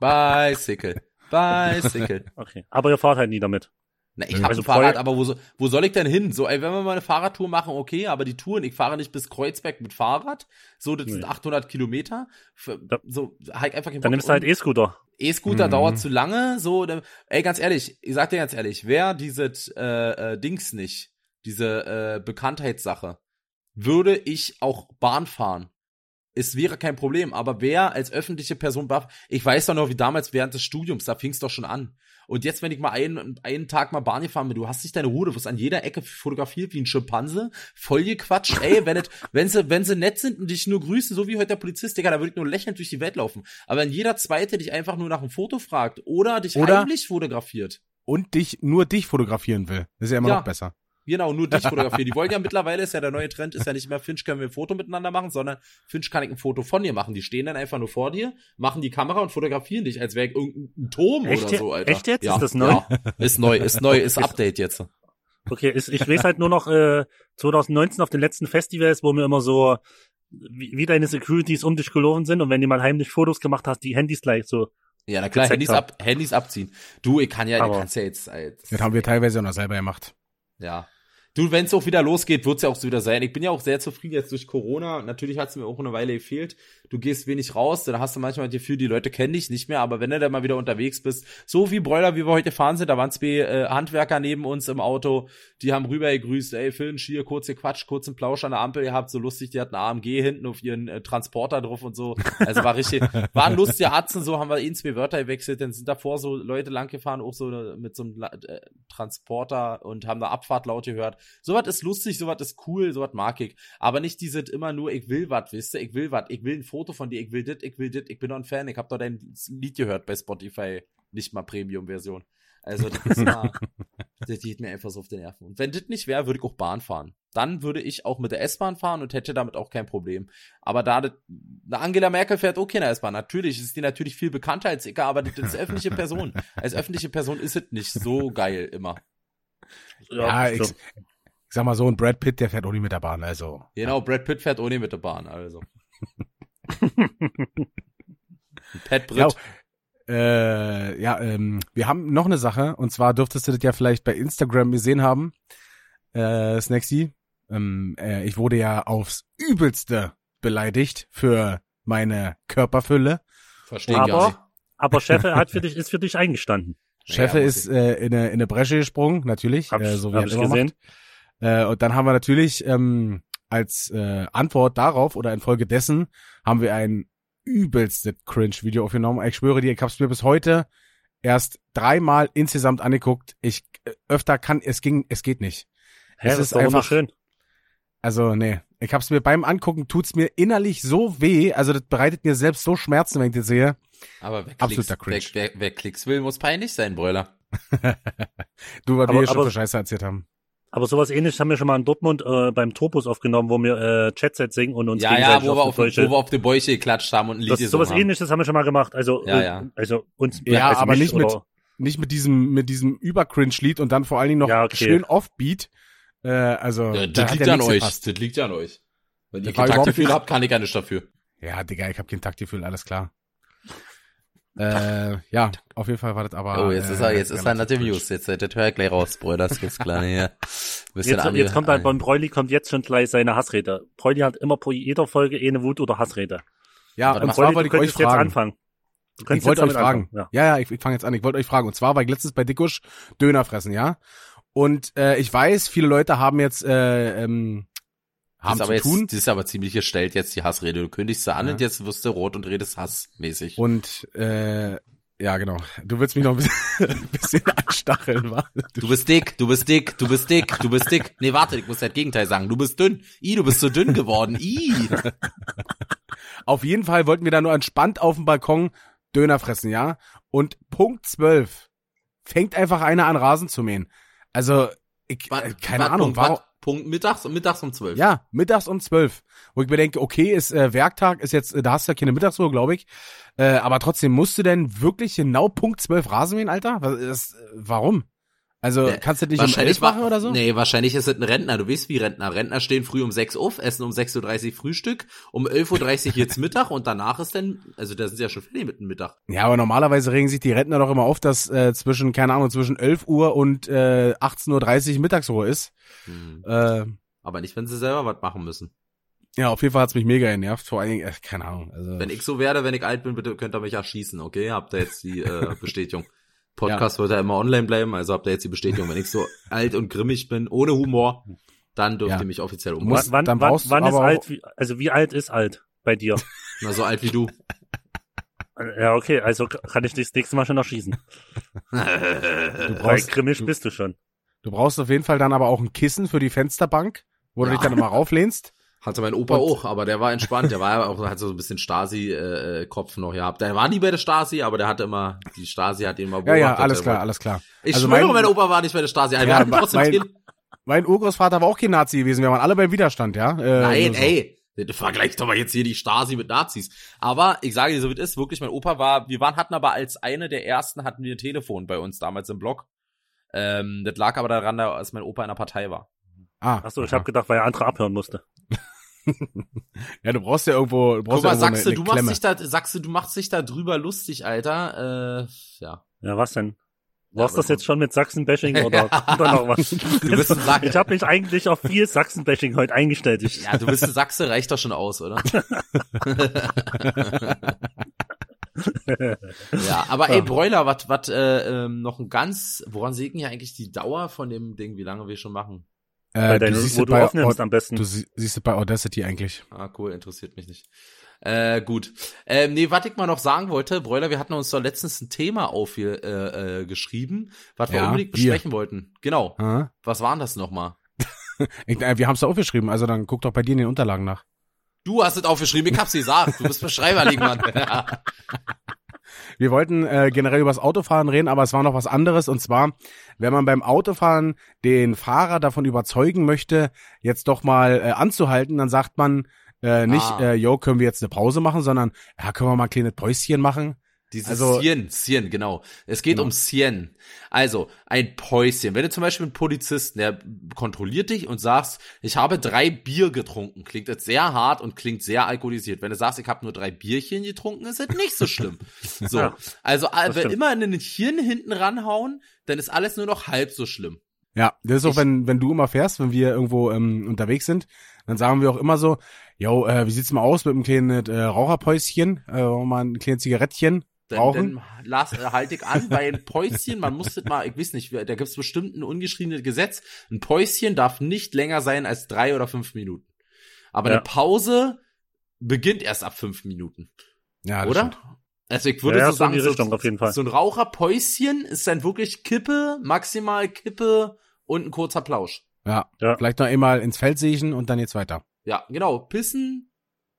Bicycle. Bicycle. Okay. Aber ihr fahrt halt nie damit. Na, ich Nö. hab Also ein Fahrrad, aber wo, wo soll ich denn hin? So, ey, wenn wir mal eine Fahrradtour machen, okay, aber die Touren, ich fahre nicht bis Kreuzberg mit Fahrrad. So, das sind Nee. 800 Kilometer. Für, Ja. so, ich einfach Dann Bock. nimmst du halt E-Scooter. E-Scooter Mhm. dauert zu lange. So, dann- ey, ganz ehrlich, ich sag dir ganz ehrlich, wer dieses äh, äh, Dings nicht, diese äh, Bekanntheitssache, würde ich auch Bahn fahren. Es wäre kein Problem, aber wer als öffentliche Person darf, ich weiß doch noch, wie damals während des Studiums, da fing es doch schon an. Und jetzt, wenn ich mal einen, einen Tag mal Bahn gefahren bin, du hast nicht deine Ruhe, du wirst an jeder Ecke fotografiert wie ein Schimpanse, voll gequatscht, ey, wenn, es, wenn sie, wenn sie nett sind und dich nur grüßen, so wie heute der Polizist, Digga, da würde ich nur lächelnd durch die Welt laufen. Aber wenn jeder Zweite dich einfach nur nach einem Foto fragt oder dich Oder- heimlich fotografiert, Und dich, nur dich fotografieren will. Das ist ja immer Ja. noch besser. Genau, nur dich fotografieren. Die wollen ja mittlerweile, ist ja der neue Trend, ist ja nicht mehr Finch können wir ein Foto miteinander machen, sondern Finch kann ich ein Foto von dir machen. Die stehen dann einfach nur vor dir, machen die Kamera und fotografieren dich, als wäre ich irgendein Turm Echt oder so, Alter. echt jetzt? Ja, Ist das neu? Ja, ist neu, ist neu, ist Update jetzt. Okay, ist, ich weiß halt nur noch äh, 2019 auf den letzten Festivals, wo mir immer so wie, wie deine Securities um dich gelaufen sind und wenn du mal heimlich Fotos gemacht hast, die Handys gleich so. Ja, na klar, Handys, ab, Handys abziehen. Du, ich kann ja, Aber- ich kann's ja jetzt, äh, Das haben wir teilweise auch noch selber gemacht. Ja. Du, wenn es auch wieder losgeht, wird's ja auch so wieder sein. Ich bin ja auch sehr zufrieden jetzt durch Corona. Natürlich hat's mir auch eine Weile gefehlt. Du gehst wenig raus, dann hast du manchmal das Gefühl, die Leute kennen dich nicht mehr, aber wenn du dann mal wieder unterwegs bist, so wie Bräuler, wie wir heute fahren sind, da waren zwei äh, Handwerker neben uns im Auto, die haben rüber gegrüßt, ey, Phil, Schier, kurze Quatsch, kurzen Plausch an der Ampel gehabt, so lustig, die hatten AMG hinten auf ihren äh, Transporter drauf und so. Also war richtig, waren lustige Atzen, so haben wir ihnen zwei Wörter gewechselt, dann sind davor so Leute lang gefahren, auch so mit so einem äh, Transporter und haben da Abfahrt laut gehört. Sowas ist lustig, sowas ist cool, sowas mag ich. Aber nicht dieses immer nur, ich will was, wisst ihr, ich will was, ich will ein Foto von dir, ich will dit, ich will dit, ich bin doch ein Fan, ich hab doch dein Lied gehört bei Spotify, nicht mal Premium-Version. Also das ist immer, das geht mir einfach so auf den Nerven. Und wenn das nicht wäre, würde ich auch Bahn fahren. Dann würde ich auch mit der S-Bahn fahren und hätte damit auch kein Problem. Aber da das, Angela Merkel fährt auch keine S-Bahn. Natürlich ist die natürlich viel bekannter als ich, aber das ist öffentliche Person. Als öffentliche Person ist es nicht so geil immer. Ja, ich, ich sag mal so, ein Brad Pitt, der fährt nicht mit der Bahn, also. Genau, Brad Pitt fährt ohne mit der Bahn, also. Pat Britt. Ja, äh, ja, ähm, wir haben noch eine Sache, und zwar dürftest du das ja vielleicht bei Instagram gesehen haben, äh, Snacksy. Ähm, äh, ich wurde ja aufs Übelste beleidigt für meine Körperfülle. Verstehe ich gar nicht. aber, aber Cheffe hat für dich, ist für dich eingestanden. Chefe muss ist äh, in, eine, in eine Bresche gesprungen, natürlich, Hab, äh, so wie hab er ich immer gesehen. macht. Äh, und dann haben wir natürlich ähm, als äh, Antwort darauf oder infolgedessen haben wir ein übelste Cringe-Video aufgenommen. Ich schwöre dir, ich habe es mir bis heute erst dreimal insgesamt angeguckt. Ich äh, öfter kann, es ging, es geht nicht. Hä, Es ist ist doch einfach- wunderschön. Also nee, ich hab's mir beim Angucken tut's mir innerlich so weh. Also das bereitet mir selbst so Schmerzen, wenn ich das sehe. Aber wer Absoluter Klicks, Cringe. wer, wer, wer Klicks will, muss peinlich sein, Brüller. Du, was Aber- wir schon aber- für Scheiße erzählt haben. Aber sowas ähnliches haben wir schon mal in Dortmund äh, beim Topus aufgenommen, wo wir äh, Chatset singen und uns Ja, ja, gegenseitig wo wir, auf die wo wir auf die Bäuche geklatscht haben und ein Lied Das, sowas haben. ähnliches haben wir schon mal gemacht. Also, Ja, äh, ja. also uns Ja, also aber mich nicht mit- oder- Nicht mit diesem, mit diesem Über-Cringe-Lied und dann vor allen Dingen noch Ja, okay. schön Offbeat. Äh, also, Ja, da das hat liegt ja an euch. gepasst. Das liegt ja an euch. Wenn ihr kein Taktgefühl habt, kann ich ja nicht dafür. Ja, Digga, ich hab kein Taktgefühl, alles klar. Äh, ja, auf jeden Fall war das aber. Oh, jetzt äh, ist er, jetzt ist er dem cringe. News. Jetzt, hör ich gleich raus, Brüder. Das gibt's klar hier. Bisschen Jetzt, ange- jetzt kommt halt beim Broili kommt jetzt schon gleich seine Hassrede. Broili hat immer pro jeder Folge eine Wut- oder Hassrede. Ja, und mal, zwar wollte du ich euch könntest jetzt fragen. anfangen. Du Ich könntest wollte jetzt euch fragen. anfangen, Ja, ja, ich, ich fange jetzt an. Ich wollte euch fragen. Und zwar war ich letztens bei Dickusch Döner fressen, ja. Und äh, ich weiß, viele Leute haben jetzt äh, ähm, haben zu jetzt, tun. das ist aber ziemlich gestellt jetzt die Hassrede. Du kündigst sie an Ja. und jetzt wirst du rot und redest hassmäßig. Und äh, ja, genau. Du willst mich noch ein bisschen, ein bisschen anstacheln, wa? Du bist dick, du bist dick, du bist dick, du bist dick. Nee, warte, ich muss das Gegenteil sagen. Du bist dünn. I, du bist so dünn geworden. I. Auf jeden Fall wollten wir da nur entspannt auf dem Balkon Döner fressen, ja? Und Punkt 12 fängt einfach einer an Rasen zu mähen. Also, ich, äh, keine Wart, Ahnung, warum, Punkt mittags und mittags um zwölf. Ja, mittags um zwölf. Wo ich mir denke, okay, ist äh, Werktag, ist jetzt, äh, da hast du ja keine Mittagsruhe, glaube ich. Äh, aber trotzdem musst du denn wirklich genau Punkt zwölf Rasen mähen, Alter? Was, das, äh, warum? Also Ja, kannst du das nicht um machen oder so? Nee, wahrscheinlich ist es ein Rentner. Du weißt wie Rentner. Rentner stehen früh um 6 auf, essen um 6.30 Uhr Frühstück, um 11.30 Uhr jetzt Mittag und danach ist dann, also da sind sie ja schon fertig mit dem Mittag. Ja, aber normalerweise regen sich die Rentner doch immer auf, dass äh, zwischen, keine Ahnung, zwischen 11 Uhr und äh, 18.30 Uhr Mittagsruhe ist. Hm. Äh, Aber nicht, wenn sie selber was machen müssen. ja, auf jeden Fall hat's mich mega genervt. Vor allen Dingen, äh, keine Ahnung. Also, Wenn ich so werde, wenn ich alt bin, bitte könnt ihr mich erschießen, okay? Habt ihr jetzt die äh, Bestätigung. Podcast wird ja immer online bleiben, also habt ihr jetzt die Bestätigung. Wenn ich so alt und grimmig bin, ohne Humor, dann dürft Ja. ihr mich offiziell Du umbringen. wann dann wann, du wann ist alt, wie, also wie alt ist alt bei dir? Na, so alt wie du. ja, okay, also kann ich dich das nächste Mal schon erschießen. du, Weil brauchst, grimmig bist du schon. du brauchst auf jeden Fall dann aber auch ein Kissen für die Fensterbank, wo du Ja. dich dann immer rauflehnst. Hatte mein Opa Und- auch, aber der war entspannt. Der war ja auch, hat so ein bisschen Stasi-Kopf noch gehabt. Der war nie bei der Stasi, aber der hatte immer, die Stasi hat ihn mal Ja, ja, beobachtet. alles klar, alles klar. Ich Also schwöre, mein- mein, Opa war nicht bei der Stasi. Wir Ja, hatten trotzdem mein- Mein Urgroßvater war auch kein Nazi gewesen, wir waren alle beim Widerstand, ja? Äh, Nein, so. ey. Vergleich doch mal jetzt hier die Stasi mit Nazis. Aber ich sage dir, so wie es ist, wirklich, mein Opa war, wir waren, hatten aber als eine der ersten, hatten wir ein Telefon bei uns damals im Blog. Ähm, das lag aber daran, dass mein Opa in der Partei war. Ah, Achso, ich habe gedacht, weil er andere abhören musste. Ja, du brauchst ja irgendwo, du brauchst Guck mal, ja irgendwo sagst du, eine, du eine machst dich da, sagst du, du machst dich da drüber lustig, Alter. Äh, ja. Ja, was denn? Ja, War's aber- das jetzt schon mit Sachsen-Bashing oder da noch was? Du bist ein Sack. Ich habe mich eigentlich auf viel Sachsen-Bashing heute eingestellt. Ich, Ja, du bist ein Sachse, reicht doch schon aus, oder? ja, aber ey, Broiler, was, was, äh, ähm, noch ein ganz, woran denn ja eigentlich die Dauer von dem Ding, wie lange wir schon machen? Bei Äh, deinem, du siehst wo es du bei, aufnimmst Au- am besten. du sie- siehst es bei Audacity eigentlich. Ah, cool, interessiert mich nicht. Äh, gut. Ähm, nee, was ich mal noch sagen wollte, Broiler, wir hatten uns doch letztens ein Thema aufgeschrieben, äh, äh, was wir Ja, unbedingt besprechen wollten. Genau. Ah. Was waren das nochmal? Äh, wir haben es aufgeschrieben, also dann guck doch bei dir in den Unterlagen nach. Du hast es aufgeschrieben, ich hab's gesagt. Du bist Beschreiber, Mann. Wir wollten äh, generell über das Autofahren reden, aber es war noch was anderes. Und zwar, wenn man beim Autofahren den Fahrer davon überzeugen möchte, jetzt doch mal äh, anzuhalten, dann sagt man äh, nicht, Ah. äh, yo, können wir jetzt eine Pause machen, sondern ja, können wir mal ein kleines Päuschen machen. Dieses Also- Sien, Sien, genau. Es geht Genau. um Sien. Also, ein Päuschen. Wenn du zum Beispiel einen Polizisten, der kontrolliert dich und sagst, ich habe drei Bier getrunken, klingt jetzt sehr hart und klingt sehr alkoholisiert. Wenn du sagst, ich habe nur drei Bierchen getrunken, ist das nicht so schlimm. So, Ja, also wenn immer in den Hirn hinten ranhauen, dann ist alles nur noch halb so schlimm. Ja, das ist auch, Ich- wenn, wenn du immer fährst, wenn wir irgendwo ähm, unterwegs sind, dann sagen wir auch immer so, yo, äh, wie sieht's mal aus mit einem kleinen äh, Raucherpäuschen, äh, mal ein kleines Zigarettchen Dann, rauchen? dann lass, äh, halt ich an, bei ein Päuschen, man muss das mal, ich weiß nicht, da gibt's bestimmt ein ungeschriebenes Gesetz, ein Päuschen darf nicht länger sein als drei oder fünf Minuten. Aber Ja. eine Pause beginnt erst ab fünf Minuten, ja, das oder? stimmt. Also ich würde Ja, so sagen, die so, Richtung auf jeden Fall. so ein Raucherpäuschen ist dann wirklich Kippe, maximal Kippe und ein kurzer Plausch. Ja, Ja. vielleicht noch einmal ins Feld siechen und dann geht's weiter. Ja, genau, pissen,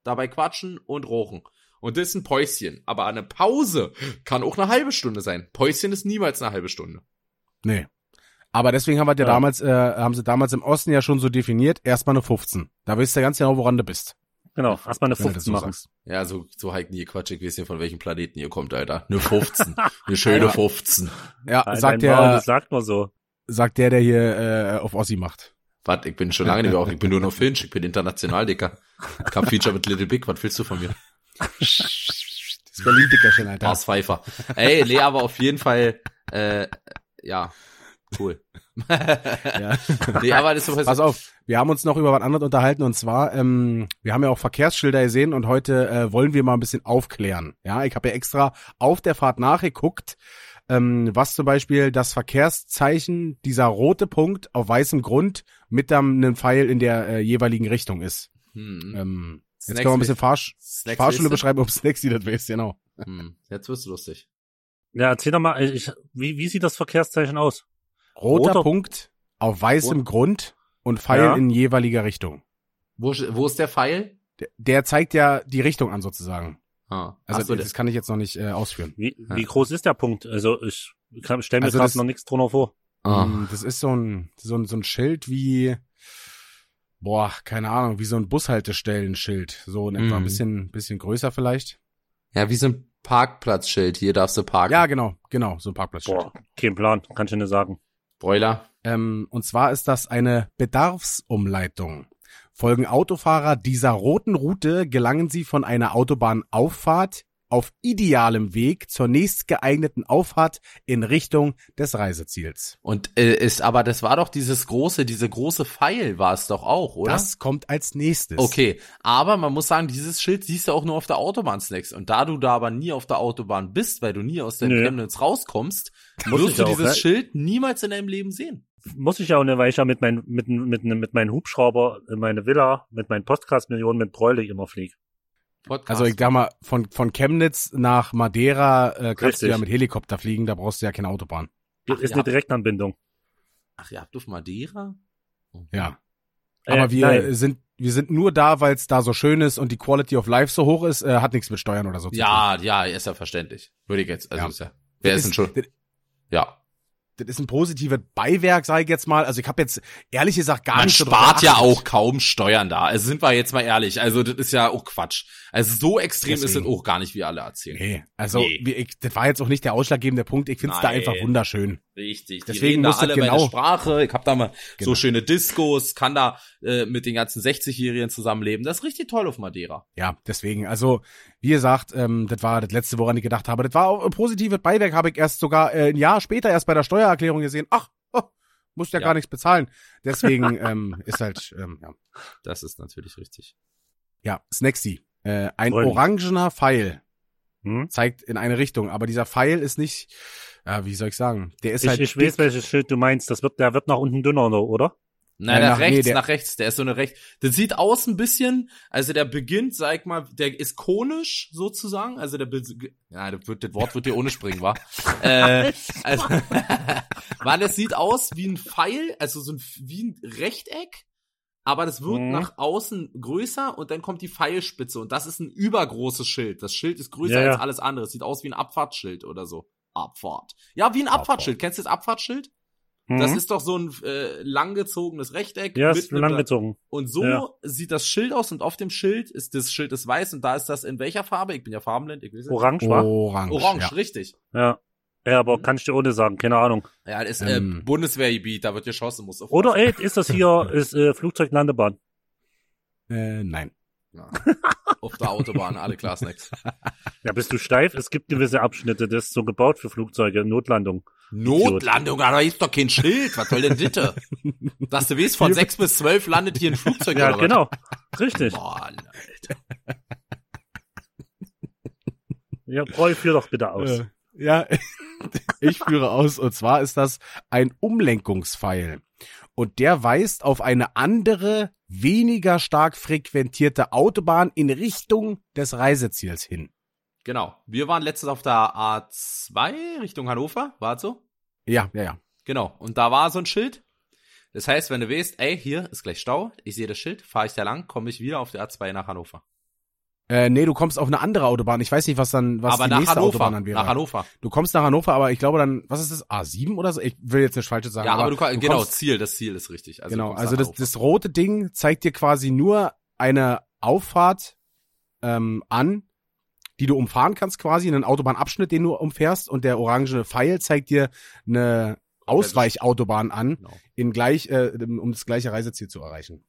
dabei quatschen und rauchen. Und das ist ein Päuschen. Aber eine Pause kann auch eine halbe Stunde sein. Päuschen ist niemals eine halbe Stunde. Nee. Aber deswegen haben wir ja, Ja. damals, äh, haben sie damals im Osten ja schon so definiert, erstmal eine 15. Da weißt du ganz genau, woran du bist. Genau, erstmal eine Wenn du das 15 so machen. sagst. Ja, so, so halt nie Quatsch. Ich weiß nicht, von welchem Planeten ihr kommt, Alter. Eine 15. Eine schöne Ja. 15. Ja, Nein, sagt der, das sagt man so. sagt der, der hier äh, auf Ossi macht. Warte, ich bin schon lange nicht mehr auf. Ich bin nur noch Finch. Ich bin international, Dicker. Ich hab Feature mit Little Big. Was willst du von mir? Das Berlin-Dickerchen, Alter. Lars Pfeiffer. Ey, nee, aber auf jeden Fall, äh, ja, cool. Ja. nee, aber das ist Pass auf, wir haben uns noch über was anderes unterhalten und zwar, ähm, wir haben ja auch Verkehrsschilder gesehen und heute äh, wollen wir mal ein bisschen aufklären. Ja, ich habe ja extra auf der Fahrt nachgeguckt, ähm, was zum Beispiel das Verkehrszeichen, dieser rote Punkt auf weißem Grund mit einem Pfeil in der äh, jeweiligen Richtung ist. Hm. Ähm, jetzt Snacks können wir ein bisschen Fahrsch Snacks Fahrschule weißt beschreiben, ob Snacks die das weiß, genau. Hm. Jetzt wirst du lustig. Ja, erzähl doch mal, ich, wie, wie sieht das Verkehrszeichen aus? Roter, Roter- Punkt auf weißem Rot- Grund und Pfeil Ja. in jeweiliger Richtung. Wo, wo ist der Pfeil? Der, der zeigt ja die Richtung an sozusagen. Ah, Also so, das kann ich jetzt noch nicht äh, ausführen. Wie, Ja. wie groß ist der Punkt? Also ich kann, stell mir Also gerade das- noch nichts drunter vor. ah. Mm, Das ist so ein, so ein, so ein Schild wie, boah, keine Ahnung, wie so ein Bushaltestellenschild. So in etwa ein Mhm. bisschen, bisschen größer vielleicht. Ja, wie so ein Parkplatzschild. Hier darfst du parken. Ja, genau, genau, so ein Parkplatzschild. Boah, kein Plan, kann ich dir nicht sagen. Broiler. Ähm, und zwar ist das eine Bedarfsumleitung. Folgen Autofahrer dieser roten Route, gelangen sie von einer Autobahnauffahrt auf idealem Weg zur nächstgeeigneten Auffahrt in Richtung des Reiseziels. Und äh, ist, aber das war doch dieses große, diese große Pfeil war es doch auch, oder? Das kommt als nächstes. Okay, aber man muss sagen, dieses Schild siehst du auch nur auf der Autobahn Snacks. Und da du da aber nie auf der Autobahn bist, weil du nie aus der. Chemnitz rauskommst, Muss wirst du auch, dieses ne? Schild niemals in deinem Leben sehen. Muss ich ja auch nicht, weil ich ja mit meinem mit, mit, mit meinem Hubschrauber in meine Villa mit meinen Podcast-Millionen mit Bräule immer fliege. Podcast. Also ich sag mal, von, von Chemnitz nach Madeira äh, kannst Richtig. du ja mit Helikopter fliegen, da brauchst du ja keine Autobahn. Ach, ist eine Direktanbindung. Ach, ihr habt auf Madeira? Ja. Äh, Aber wir nein. sind wir sind nur da, weil es da so schön ist und die Quality of Life so hoch ist, äh, hat nichts mit Steuern oder so zu tun. Ja, ja, ist ja verständlich. Würde ich jetzt, also Ja. ist ja, wer Das ist denn schon? Das, Ja. Das ist ein positives Beiwerk, sage ich jetzt mal. Also ich habe jetzt ehrlich gesagt gar Man nicht drüber spart ja auch kaum Steuern da. Also sind wir jetzt mal ehrlich. Also das ist ja auch Quatsch. Also so extrem ist Deswegen. es auch gar nicht, wie alle erzählen. Nee, also Nee. Wie, ich, das war jetzt auch nicht der ausschlaggebende Punkt. Ich finde es da einfach wunderschön. Richtig. Die Deswegen reden da alle genau- meine Sprache. Ich hab da mal Genau. so schöne Discos, kann da äh, mit den ganzen 60-Jährigen zusammenleben. Das ist richtig toll auf Madeira. Ja, deswegen. Also wie gesagt, ähm, das war das letzte, woran ich gedacht habe. Das war auch ein positives Beiwerk, habe ich erst sogar äh, ein Jahr später erst bei der Steuererklärung gesehen. Ach, oh, musst ja, Ja. gar nichts bezahlen. Deswegen ähm, ist halt ähm, ja. Das ist natürlich richtig. ja Snacksy. Äh, ein Freunde. orangener Pfeil Hm? zeigt in eine Richtung, aber dieser Pfeil ist nicht, ja, wie soll ich sagen, der ist Ich, halt ich weiß, dick. welches Schild du meinst. Das wird, der wird nach unten dünner, oder? Nein, Ja, nach, nach- rechts, nee, der- nach rechts. Der ist so eine rechts. Das sieht aus ein bisschen, also der beginnt, sag ich mal, der ist konisch sozusagen. Also der, ja, das, wird, das Wort wird dir ohne springen, wa? äh, also, Mann, es sieht aus wie ein Pfeil, also so ein, wie ein Rechteck. Aber das wird Mhm. nach außen größer und dann kommt die Pfeilspitze und das ist ein übergroßes Schild. Das Schild ist größer Ja, ja. als alles andere. Es sieht aus wie ein Abfahrtsschild oder so. Abfahrt. Ja, wie ein Abfahrt. Abfahrtsschild. Kennst du das Abfahrtsschild? Mhm. Das ist doch so ein äh, langgezogenes Rechteck. ja, mit ist langgezogen. und so Ja. sieht das Schild aus und auf dem Schild ist das Schild ist weiß und da ist das in welcher Farbe? Ich bin ja farbenblind, ich weiß nicht. Orange war. Orange. Orange, Ja. richtig. Ja. Ja, aber kann ich dir ohne sagen, keine Ahnung. Ja, das ist Ähm. äh, Bundeswehrgebiet, da wird geschossen, muss auf Oder ey, ist das hier, ist äh, Flugzeuglandebahn. Äh, nein. Ja. auf der Autobahn, alle klar Snacks. Ja, bist du steif? Es gibt gewisse Abschnitte, das ist so gebaut für Flugzeuge, Notlandung. Notlandung, aber da ist doch kein Schild, was soll denn bitte? Dass du weißt, von sechs bis zwölf landet hier ein Flugzeug Ja, oder was? genau. Richtig. Boah, Alter. Ja, Roy, führ doch bitte aus. Äh, ja, ich führe aus. Und zwar ist das ein Umlenkungspfeil. Und der weist auf eine andere, weniger stark frequentierte Autobahn in Richtung des Reiseziels hin. Genau. Wir waren letztens auf der A2 Richtung Hannover, war das so? Ja, ja, ja. Genau. Und da war so ein Schild. Das heißt, wenn du weißt, ey, hier ist gleich Stau, ich sehe das Schild, fahre ich da lang, komme ich wieder auf der A2 nach Hannover. Äh, nee, du kommst auf eine andere Autobahn. Ich weiß nicht, was dann, was aber die nach nächste Hannover, Autobahn dann wäre. nach Hannover. Du kommst nach Hannover, aber ich glaube dann, was ist das, A7 oder so? Ich will jetzt nicht falsches sagen. ja, aber, du, kannst, genau, kommst- Ziel, das Ziel ist richtig. Also du genau, also das, das rote Ding zeigt dir quasi nur eine Auffahrt ähm, an, die du umfahren kannst quasi, einen Autobahnabschnitt, den du umfährst und der orange Pfeil zeigt dir eine Ausweichautobahn an, Genau. in gleich, äh, um das gleiche Reiseziel zu erreichen.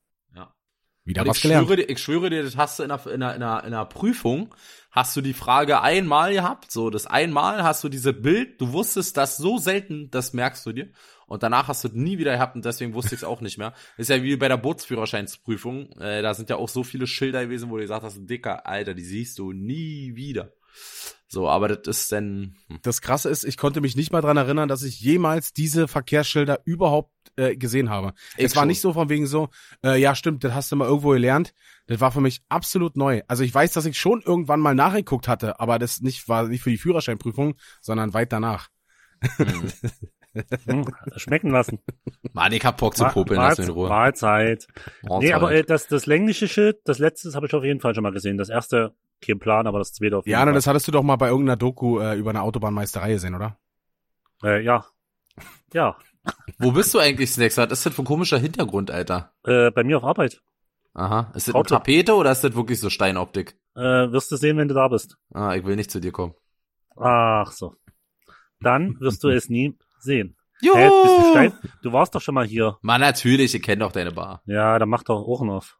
Wieder Und was ich gelernt. schwöre, dir, ich schwöre dir, das hast du in einer, in, einer, in, einer, in einer Prüfung, hast du die Frage einmal gehabt, so das einmal hast du diese Bild, du wusstest das so selten, das merkst du dir. Und danach hast du nie wieder gehabt und deswegen wusste ich es auch nicht mehr. Ist ja wie bei der Bootsführerscheinsprüfung, äh, da sind ja auch so viele Schilder gewesen, wo du gesagt hast, Dicker, Alter, die siehst du nie wieder. So, aber das ist dann, hm. Das Krasse ist, ich konnte mich nicht mal dran erinnern, dass ich jemals diese Verkehrsschilder überhaupt äh, gesehen habe. Ich es war schon. nicht so von wegen so, äh, ja stimmt, das hast du mal irgendwo gelernt. Das war für mich absolut neu. Also ich weiß, dass ich schon irgendwann mal nachgeguckt hatte, aber das nicht war nicht für die Führerscheinprüfung, sondern weit danach. hm. Hm, schmecken lassen. Mann, ich hab Bock zu popeln, lass in Ruhe. Mahlzeit. Oh, Nee, aber äh, das, das längliche Schild, das letzte habe ich auf jeden Fall schon mal gesehen. Das erste, kein Plan, aber das zweite auf jeden Ja, Fall. das hattest du doch mal bei irgendeiner Doku äh, über eine Autobahnmeisterei gesehen, oder? äh, ja. Ja. Wo bist du eigentlich, Snacks? Was ist das für ein komischer Hintergrund, Alter? Äh, bei mir auf Arbeit. Aha. Ist das eine. Tapete oder ist das wirklich so Steinoptik? Äh, wirst du sehen, wenn du da bist. Ah, ich will nicht zu dir kommen. Ach so. Dann wirst du es nie sehen. Jo! Hä, bist du steif? Du warst doch schon mal hier. Mann, natürlich, ich kenne doch deine Bar. Ja, dann mach doch Ohren auf.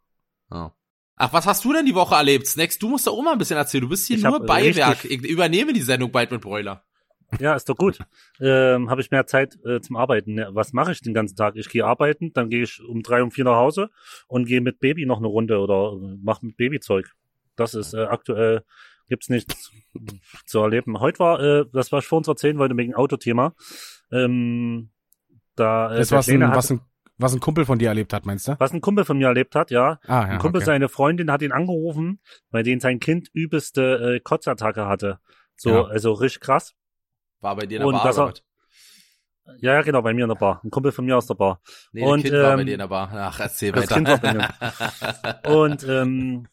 Oh. Ach, was hast du denn die Woche erlebt? Snacks, du musst doch auch mal ein bisschen erzählen. Du bist hier Ich nur hab Beiwerk. richtig- Ich übernehme die Sendung bald mit Broiler. Ja, ist doch gut. Ähm, Habe ich mehr Zeit äh, zum Arbeiten. Was mache ich den ganzen Tag? Ich gehe arbeiten, dann gehe ich um drei, um vier nach Hause und gehe mit Baby noch eine Runde oder äh, mach mit Babyzeug. Das ist äh, aktuell gibt's nichts zu erleben. Heute war, äh, das was ich vor uns erzählen wollte wegen Autothema. Ähm, da äh, Das, was Kleine ein, hat, was, ein, was ein Kumpel von dir erlebt hat, meinst du? was ein Kumpel von mir erlebt hat, ja. Ah, ja. Ein Kumpel, okay. seine Freundin hat ihn angerufen, weil den sein Kind übelste äh, Kotzattacke hatte. So, Ja. also richtig krass. War bei dir in der Bar er-? Ja, ja, genau, bei mir in der Bar. Ein Kumpel von mir aus der Bar. Nee, Und, das Kind war bei ähm, dir in der Bar. Ach, erzähl das weiter. Kind war bei mir. Und, ähm,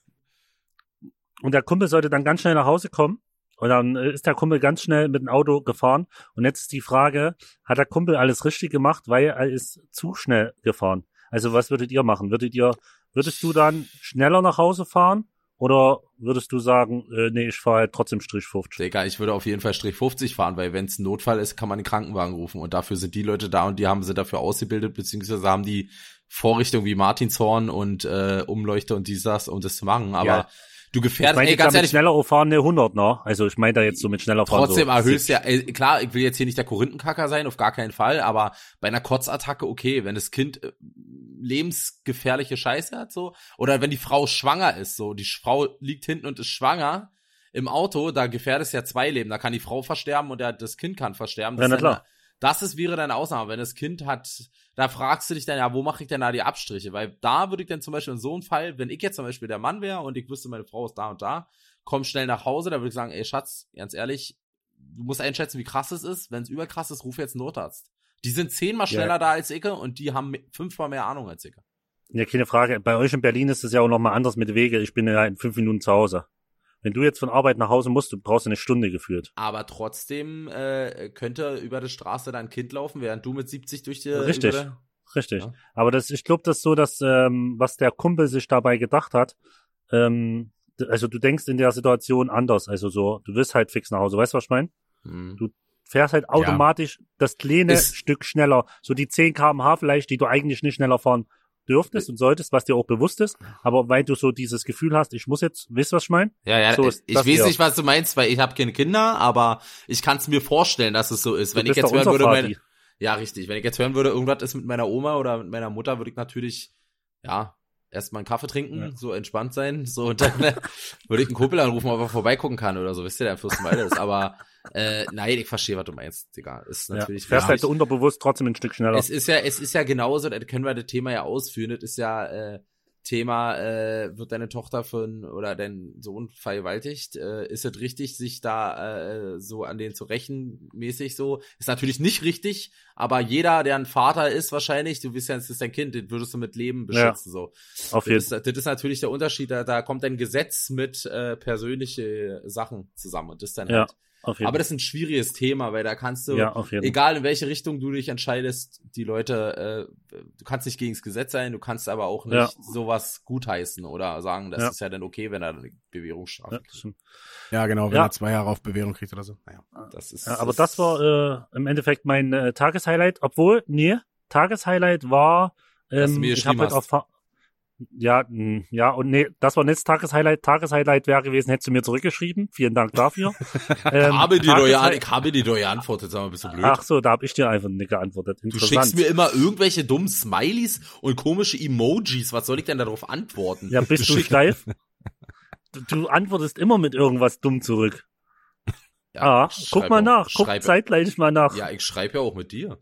und der Kumpel sollte dann ganz schnell nach Hause kommen. Und dann äh, ist der Kumpel ganz schnell mit dem Auto gefahren. Und jetzt ist die Frage, hat der Kumpel alles richtig gemacht, weil er ist zu schnell gefahren? Also was würdet ihr machen? Würdet ihr, würdest du dann schneller nach Hause fahren? Oder würdest du sagen, äh, nee, ich fahre halt trotzdem Strich 50? Digga, ich würde auf jeden Fall Strich 50 fahren, weil wenn es ein Notfall ist, kann man den Krankenwagen rufen. Und dafür sind die Leute da und die haben sie dafür ausgebildet, beziehungsweise haben die Vorrichtungen wie Martinshorn und äh, Umleuchter und dies, das, um das zu machen. Aber Ja. Du Ich gefährdest, meine ey, jetzt ganz ehrlich, schneller fahren eine 100, ne? Also ich meine da jetzt so mit schneller fahren. trotzdem so erhöhst ja, ey, klar, ich will jetzt hier nicht der Korinthenkacker sein, auf gar keinen Fall, aber bei einer Kotzattacke, okay, wenn das Kind äh, lebensgefährliche Scheiße hat, so, oder wenn die Frau schwanger ist, so, die Frau liegt hinten und ist schwanger im Auto, da gefährdest ja zwei Leben, da kann die Frau versterben und der, das Kind kann versterben. Ja, na klar. Das ist, wäre deine Ausnahme. Wenn das Kind hat, da fragst du dich dann, ja, wo mache ich denn da die Abstriche? Weil da würde ich dann zum Beispiel in so einem Fall, wenn ich jetzt zum Beispiel der Mann wäre und ich wüsste, meine Frau ist da und da, komm schnell nach Hause, da würde ich sagen, ey Schatz, ganz ehrlich, du musst einschätzen, wie krass es ist. Wenn es überkrass ist, ruf jetzt einen Notarzt. Die sind zehnmal Ja. schneller da als ich und die haben fünfmal mehr Ahnung als ich. Ja, keine Frage. Bei euch in Berlin ist es ja auch nochmal anders mit Wege. Ich bin ja in fünf Minuten zu Hause. Wenn du jetzt von Arbeit nach Hause musst, du brauchst eine Stunde geführt. Aber trotzdem äh, könnte über die Straße dein Kind laufen, während du mit 70 durch die Richtig. der- Richtig. Ja. Aber das, ich glaube, das ist so, dass ähm, was der Kumpel sich dabei gedacht hat, ähm, also du denkst in der Situation anders. Also so, du wirst halt fix nach Hause. Weißt du, was ich meine? Hm. Du fährst halt automatisch das kleine Ist- Stück schneller. So die 10 kmh vielleicht, die du eigentlich nicht schneller fahren dürftest und solltest, was dir auch bewusst ist. Aber weil du so dieses Gefühl hast, ich muss jetzt, weißt du, was ich meine? Ja, ja, So ich das weiß hier. nicht, was du meinst, weil ich habe keine Kinder, aber ich kann es mir vorstellen, dass es so ist. Wenn Du ich bist jetzt hören würde, meine, ja, richtig, wenn ich jetzt hören würde, irgendwas ist mit meiner Oma oder mit meiner Mutter, würde ich natürlich, ja, erstmal einen Kaffee trinken, Ja. so entspannt sein, so und dann äh, würde ich einen Kumpel anrufen, ob er vorbeigucken kann oder so, wisst ihr, der Fürstenwalde ist. Aber äh, nein, ich verstehe, was du meinst, Digga. Ist Ja, natürlich fährst halt so unterbewusst trotzdem ein Stück schneller. Es ist ja, es ist ja genauso, da können wir das Thema ja ausführen. Das ist ja äh, Thema, äh, wird deine Tochter von oder dein Sohn vergewaltigt? Äh, ist es richtig, sich da äh, so an den zu rächen, mäßig so? Ist natürlich nicht richtig, aber jeder, der ein Vater ist, wahrscheinlich, du bist ja, es ist dein Kind, den würdest du mit Leben Ja. beschützen. So. Auf Das jeden ist, das ist natürlich der Unterschied, da, da kommt ein Gesetz mit äh, persönliche Sachen zusammen und das dann Ja, halt. Auf jeden Aber das ist ein schwieriges Thema, weil da kannst du, ja, auf jeden egal in welche Richtung du dich entscheidest, die Leute, äh, du kannst nicht gegen das Gesetz sein, du kannst aber auch nicht Ja. sowas gutheißen oder sagen, das Ja. ist ja dann okay, wenn er eine Bewährungsstrafe Ja, kriegt. das. Ja, genau, wenn Ja. er zwei Jahre auf Bewährung kriegt oder so. Naja. Das ist, Ja, aber das war äh, im Endeffekt mein äh, Tageshighlight, obwohl, nee, Tageshighlight war, Dass du ähm, mir ich habe halt auf ja, mh, ja, und nee, das war nicht Tageshighlight. Tageshighlight wäre gewesen, hättest du mir zurückgeschrieben. Vielen Dank dafür. ähm, ich habe dir doch ja, ich habe dir doch geantwortet, sag mal, bist du blöd? Ach so, da habe ich dir einfach nicht geantwortet. du schickst mir immer irgendwelche dummen Smileys und komische Emojis, was soll ich denn darauf antworten? ja, bist du steif? Du, du antwortest immer mit irgendwas dumm zurück. Ja, ah, guck mal auch- nach, guck zeitgleich mal nach. Ja, ich schreibe ja auch mit dir.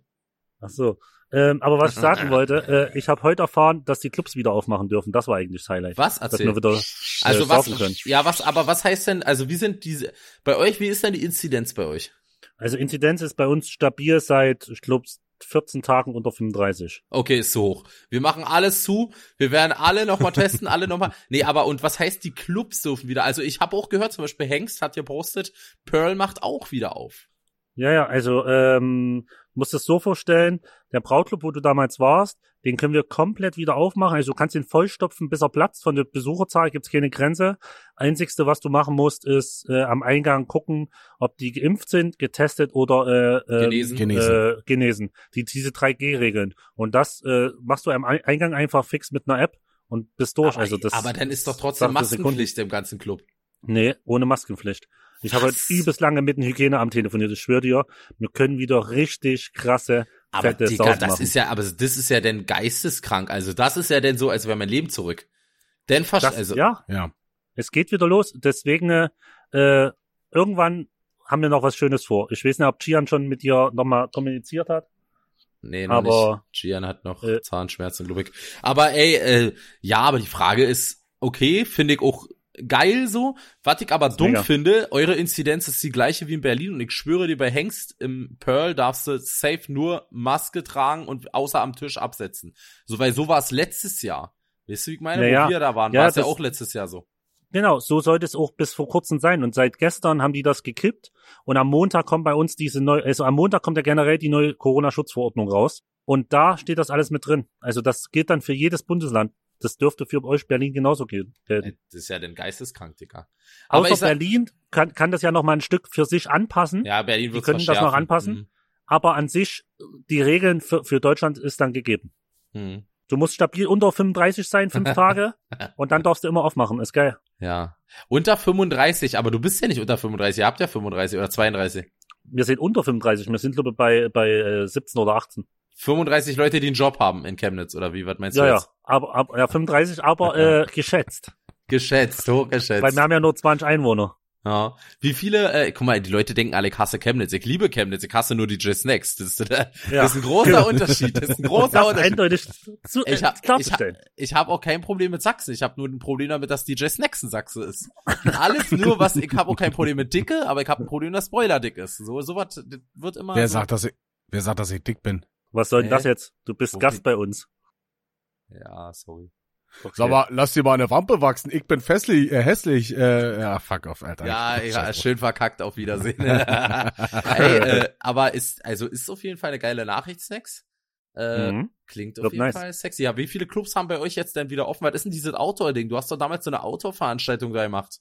Ach so. Ähm, aber was ich sagen wollte, äh, ich habe heute erfahren, dass die Clubs wieder aufmachen dürfen. Das war eigentlich das Highlight. Was? Dass Erzähl. wir wieder Also äh, was, saufen können. ja, was, aber was heißt denn, also wie sind diese, bei euch, wie ist denn die Inzidenz bei euch? Also Inzidenz ist bei uns stabil seit, ich glaube, 14 Tagen unter 35. Okay, ist zu hoch. Wir machen alles zu. Wir werden alle nochmal testen, alle nochmal. Nee, aber und was heißt, die Clubs dürfen wieder? Also ich habe auch gehört, zum Beispiel Hengst hat gepostet, Pearl macht auch wieder auf. Ja, ja, also ähm, musst es so vorstellen, der Brautclub, wo du damals warst, den können wir komplett wieder aufmachen. Also du kannst ihn vollstopfen, bis er platzt. Von der Besucherzahl gibt's keine Grenze. Einzigste, was du machen musst, ist äh, am Eingang gucken, ob die geimpft sind, getestet oder äh, äh, Genesen. Genesen. Äh, genesen. Die, diese 3G-Regeln. Und das äh, machst du am Ei- Eingang einfach fix mit einer App und bist durch. Aber, also das aber dann ist doch trotzdem. Maskenpflicht im ganzen Club. Nee, ohne Maskenpflicht. Ich habe heute Was? übelst lange mit dem Hygieneamt telefoniert, ich schwöre dir, wir können wieder richtig krasse, Aber fette Digga, Saus das machen. ist ja, aber das ist ja denn geisteskrank. Also das ist ja denn so, als wäre mein Leben zurück. Denn fast, das, also, ja, Ja. es geht wieder los. Deswegen, äh, äh, irgendwann haben wir noch was Schönes vor. Ich weiß nicht, ob Gian schon mit dir nochmal kommuniziert hat. nee, noch aber- nicht. Gian hat noch Äh, Zahnschmerzen, glaube ich. Aber ey, äh, ja, aber die Frage ist, okay, finde ich auch geil so. Was ich aber dumm mega. finde, eure Inzidenz ist die gleiche wie in Berlin und ich schwöre dir, bei Hengst im Pearl darfst du safe nur Maske tragen und außer am Tisch absetzen. So, weil so war es letztes Jahr. Weißt du, wie ich meine, Ja, wo wir da waren, Ja, war es ja auch letztes Jahr so. Genau, so sollte es auch bis vor kurzem sein. Und seit gestern haben die das gekippt. Und am Montag kommt bei uns diese neue, also am Montag kommt ja generell die neue Corona-Schutzverordnung raus. Und da steht das alles mit drin. Also das gilt dann für jedes Bundesland. Das dürfte für euch Berlin genauso gehen. Das ist ja denn geisteskrank, Digga. Aber Außer sag, Berlin kann, kann das ja noch mal ein Stück für sich anpassen. ja, Berlin Die wird können das noch anpassen. Aber an sich, die Regeln für, für Deutschland ist dann gegeben. Mhm. Du musst stabil unter 35 sein, fünf Tage. und dann darfst du immer aufmachen. Ist geil. Ja. Unter 35, aber du bist ja nicht unter 35, ihr habt ja 35 oder 32. Wir sind unter 35. Wir sind, glaube ich, bei, bei äh, 17 oder 18. 35 Leute, die einen Job haben in Chemnitz, oder wie, was meinst Ja, du ja. jetzt? Aber, aber ja, 35, aber äh, geschätzt. Geschätzt, hochgeschätzt. Weil wir haben ja nur 20 Einwohner. Ja. Wie viele, äh, guck mal, die Leute denken alle, ich hasse Chemnitz. Ich liebe Chemnitz, ich hasse nur die J-Snacks. Das, ist, äh, Ja. das ist ein großer Unterschied. Das ist ein großer Das Unterschied. eindeutig zu, Ich äh, hab, hab, ich hab auch kein Problem mit Sachsen. Ich habe nur ein Problem damit, dass DJ Snacks ein Sachse ist. Alles nur, was ich habe auch kein Problem mit Dicke, aber ich habe ein Problem, dass Spoiler dick ist. So sowas das wird immer. Wer so, sagt, dass ich, wer sagt, dass ich dick bin? Was soll denn das jetzt? Du bist Wo Gast bei uns. Ja, sorry. Okay. Sag mal, lass dir mal eine Wampe wachsen. Ich bin festlich, äh, hässlich. Äh, ja, fuck off, Alter. Ja, Ich- ja, schön verkackt. Auf Wiedersehen. Ey, äh, aber ist also ist auf jeden Fall eine geile Nachricht, Snacks. Äh, Mhm. Klingt auf Wird jeden nice. Fall sexy. Ja, wie viele Clubs haben bei euch jetzt denn wieder offen? Was ist denn dieses Outdoor-Ding? Du hast doch damals so eine Outdoor-Veranstaltung da gemacht.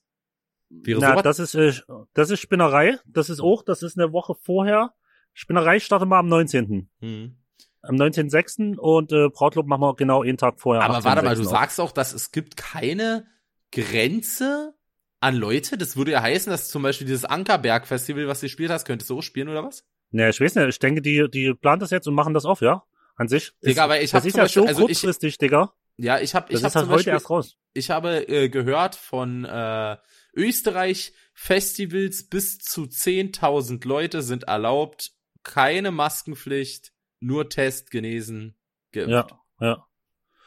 Wäre Na, sowas- das ist, äh, das ist Spinnerei. Das ist auch, das ist eine Woche vorher. Spinnerei startet mal am 19. Hm. Am 19.06. und äh, Brautclub machen wir genau einen Tag vorher. Aber warte mal, du 18.06. sagst auch, dass es gibt keine Grenze an Leute. Das würde ja heißen, dass zum Beispiel dieses Ankerberg-Festival, was du gespielt hast, könntest du auch spielen oder was? Ne, ich weiß nicht. Ich denke, die, die planen das jetzt und machen das auf, ja. An sich. Digga, ist, aber ich das hab ist zum ja Beispiel- so also ich- Digga. Ja, ich habe ich hab halt heute erst raus. ich habe äh, gehört von äh, Österreich Festivals bis zu 10.000 Leute sind erlaubt, keine Maskenpflicht, nur Test genesen. Geimpft. Ja, ja.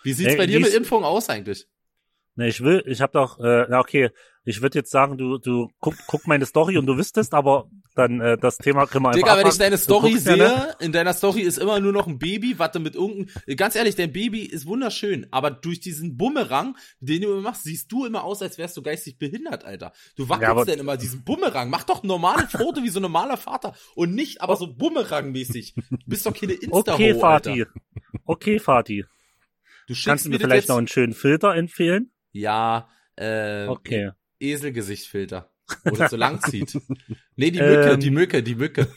Wie sieht's Ey, bei dir mit Impfung aus eigentlich? Ne, ich will, ich hab doch, äh, na okay, ich würde jetzt sagen, du, du guck, guck meine Story und du wüsstest, aber dann äh, das Thema können wir einfach Digga, wenn ich deine Story guckst ja, sehe, ne? in deiner Story ist immer nur noch ein Baby, warte mit irgendein, ganz ehrlich, dein Baby ist wunderschön, aber durch diesen Bumerang, den du immer machst, siehst du immer aus, als wärst du geistig behindert, Alter. Du wackelst Ja, aber- denn immer diesen Bumerang. Mach doch ein normales Foto wie so ein normaler Vater und nicht aber so Bumerang-mäßig. Du bist doch keine insta Okay. Fatih. Okay, Fatih. Du Kannst du mir vielleicht jetzt, noch einen schönen Filter empfehlen? ja, äh, Okay. Eselgesichtfilter. Wo das so lang zieht. Nee, die Mücke, Ähm. die Mücke, die Mücke.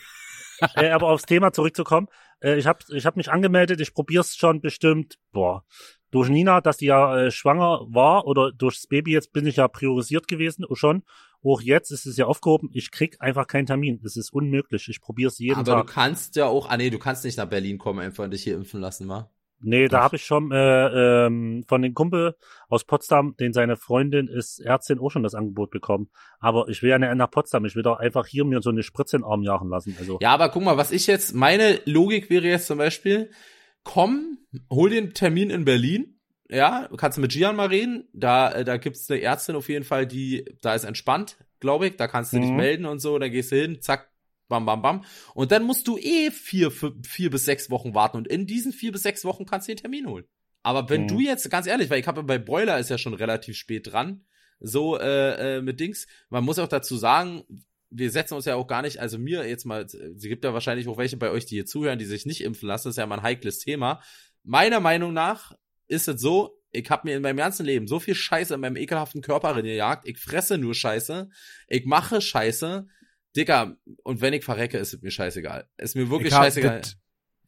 äh, aber aufs Thema zurückzukommen. Äh, ich habe ich hab mich angemeldet, ich probier's schon bestimmt, boah, durch Nina, dass die ja äh, schwanger war oder durchs Baby, jetzt bin ich ja priorisiert gewesen, oh, schon. Auch jetzt ist es ja aufgehoben, ich krieg einfach keinen Termin. Das ist unmöglich. Ich probier's jeden Aber du Tag. kannst ja auch, ah nee, du kannst nicht nach Berlin kommen, einfach und dich hier impfen lassen, wa? Nee, da habe ich schon äh, ähm, von dem Kumpel aus Potsdam, den seine Freundin ist Ärztin, auch schon das Angebot bekommen. Aber ich will ja nicht nach Potsdam, ich will doch einfach hier mir so eine Spritze in den Arm jagen lassen. Also Ja, aber guck mal, was ich jetzt, meine Logik wäre jetzt zum Beispiel, komm, hol den Termin in Berlin, ja, kannst du mit Gian mal reden, da, äh, da gibt's eine Ärztin auf jeden Fall, die, da ist entspannt, glaube ich, da kannst du dich Mhm. melden und so, dann gehst du hin, zack, bam, bam, bam, und dann musst du eh vier, vier, bis sechs Wochen warten. Und in diesen vier bis sechs Wochen kannst du den Termin holen. Aber wenn Mhm. du jetzt, ganz ehrlich, weil ich habe bei Broiler ist ja schon relativ spät dran, so äh, äh, mit Dings, man muss auch dazu sagen, wir setzen uns ja auch gar nicht, also mir jetzt mal, sie gibt ja wahrscheinlich auch welche bei euch, die hier zuhören, die sich nicht impfen lassen, das ist ja mal ein heikles Thema. Meiner Meinung nach ist es so, ich habe mir in meinem ganzen Leben so viel Scheiße in meinem ekelhaften Körper reingejagt, ich fresse nur Scheiße, ich mache Scheiße, Digga, und wenn ich verrecke, ist es mir scheißegal. Ist mir wirklich hab, scheißegal. Das,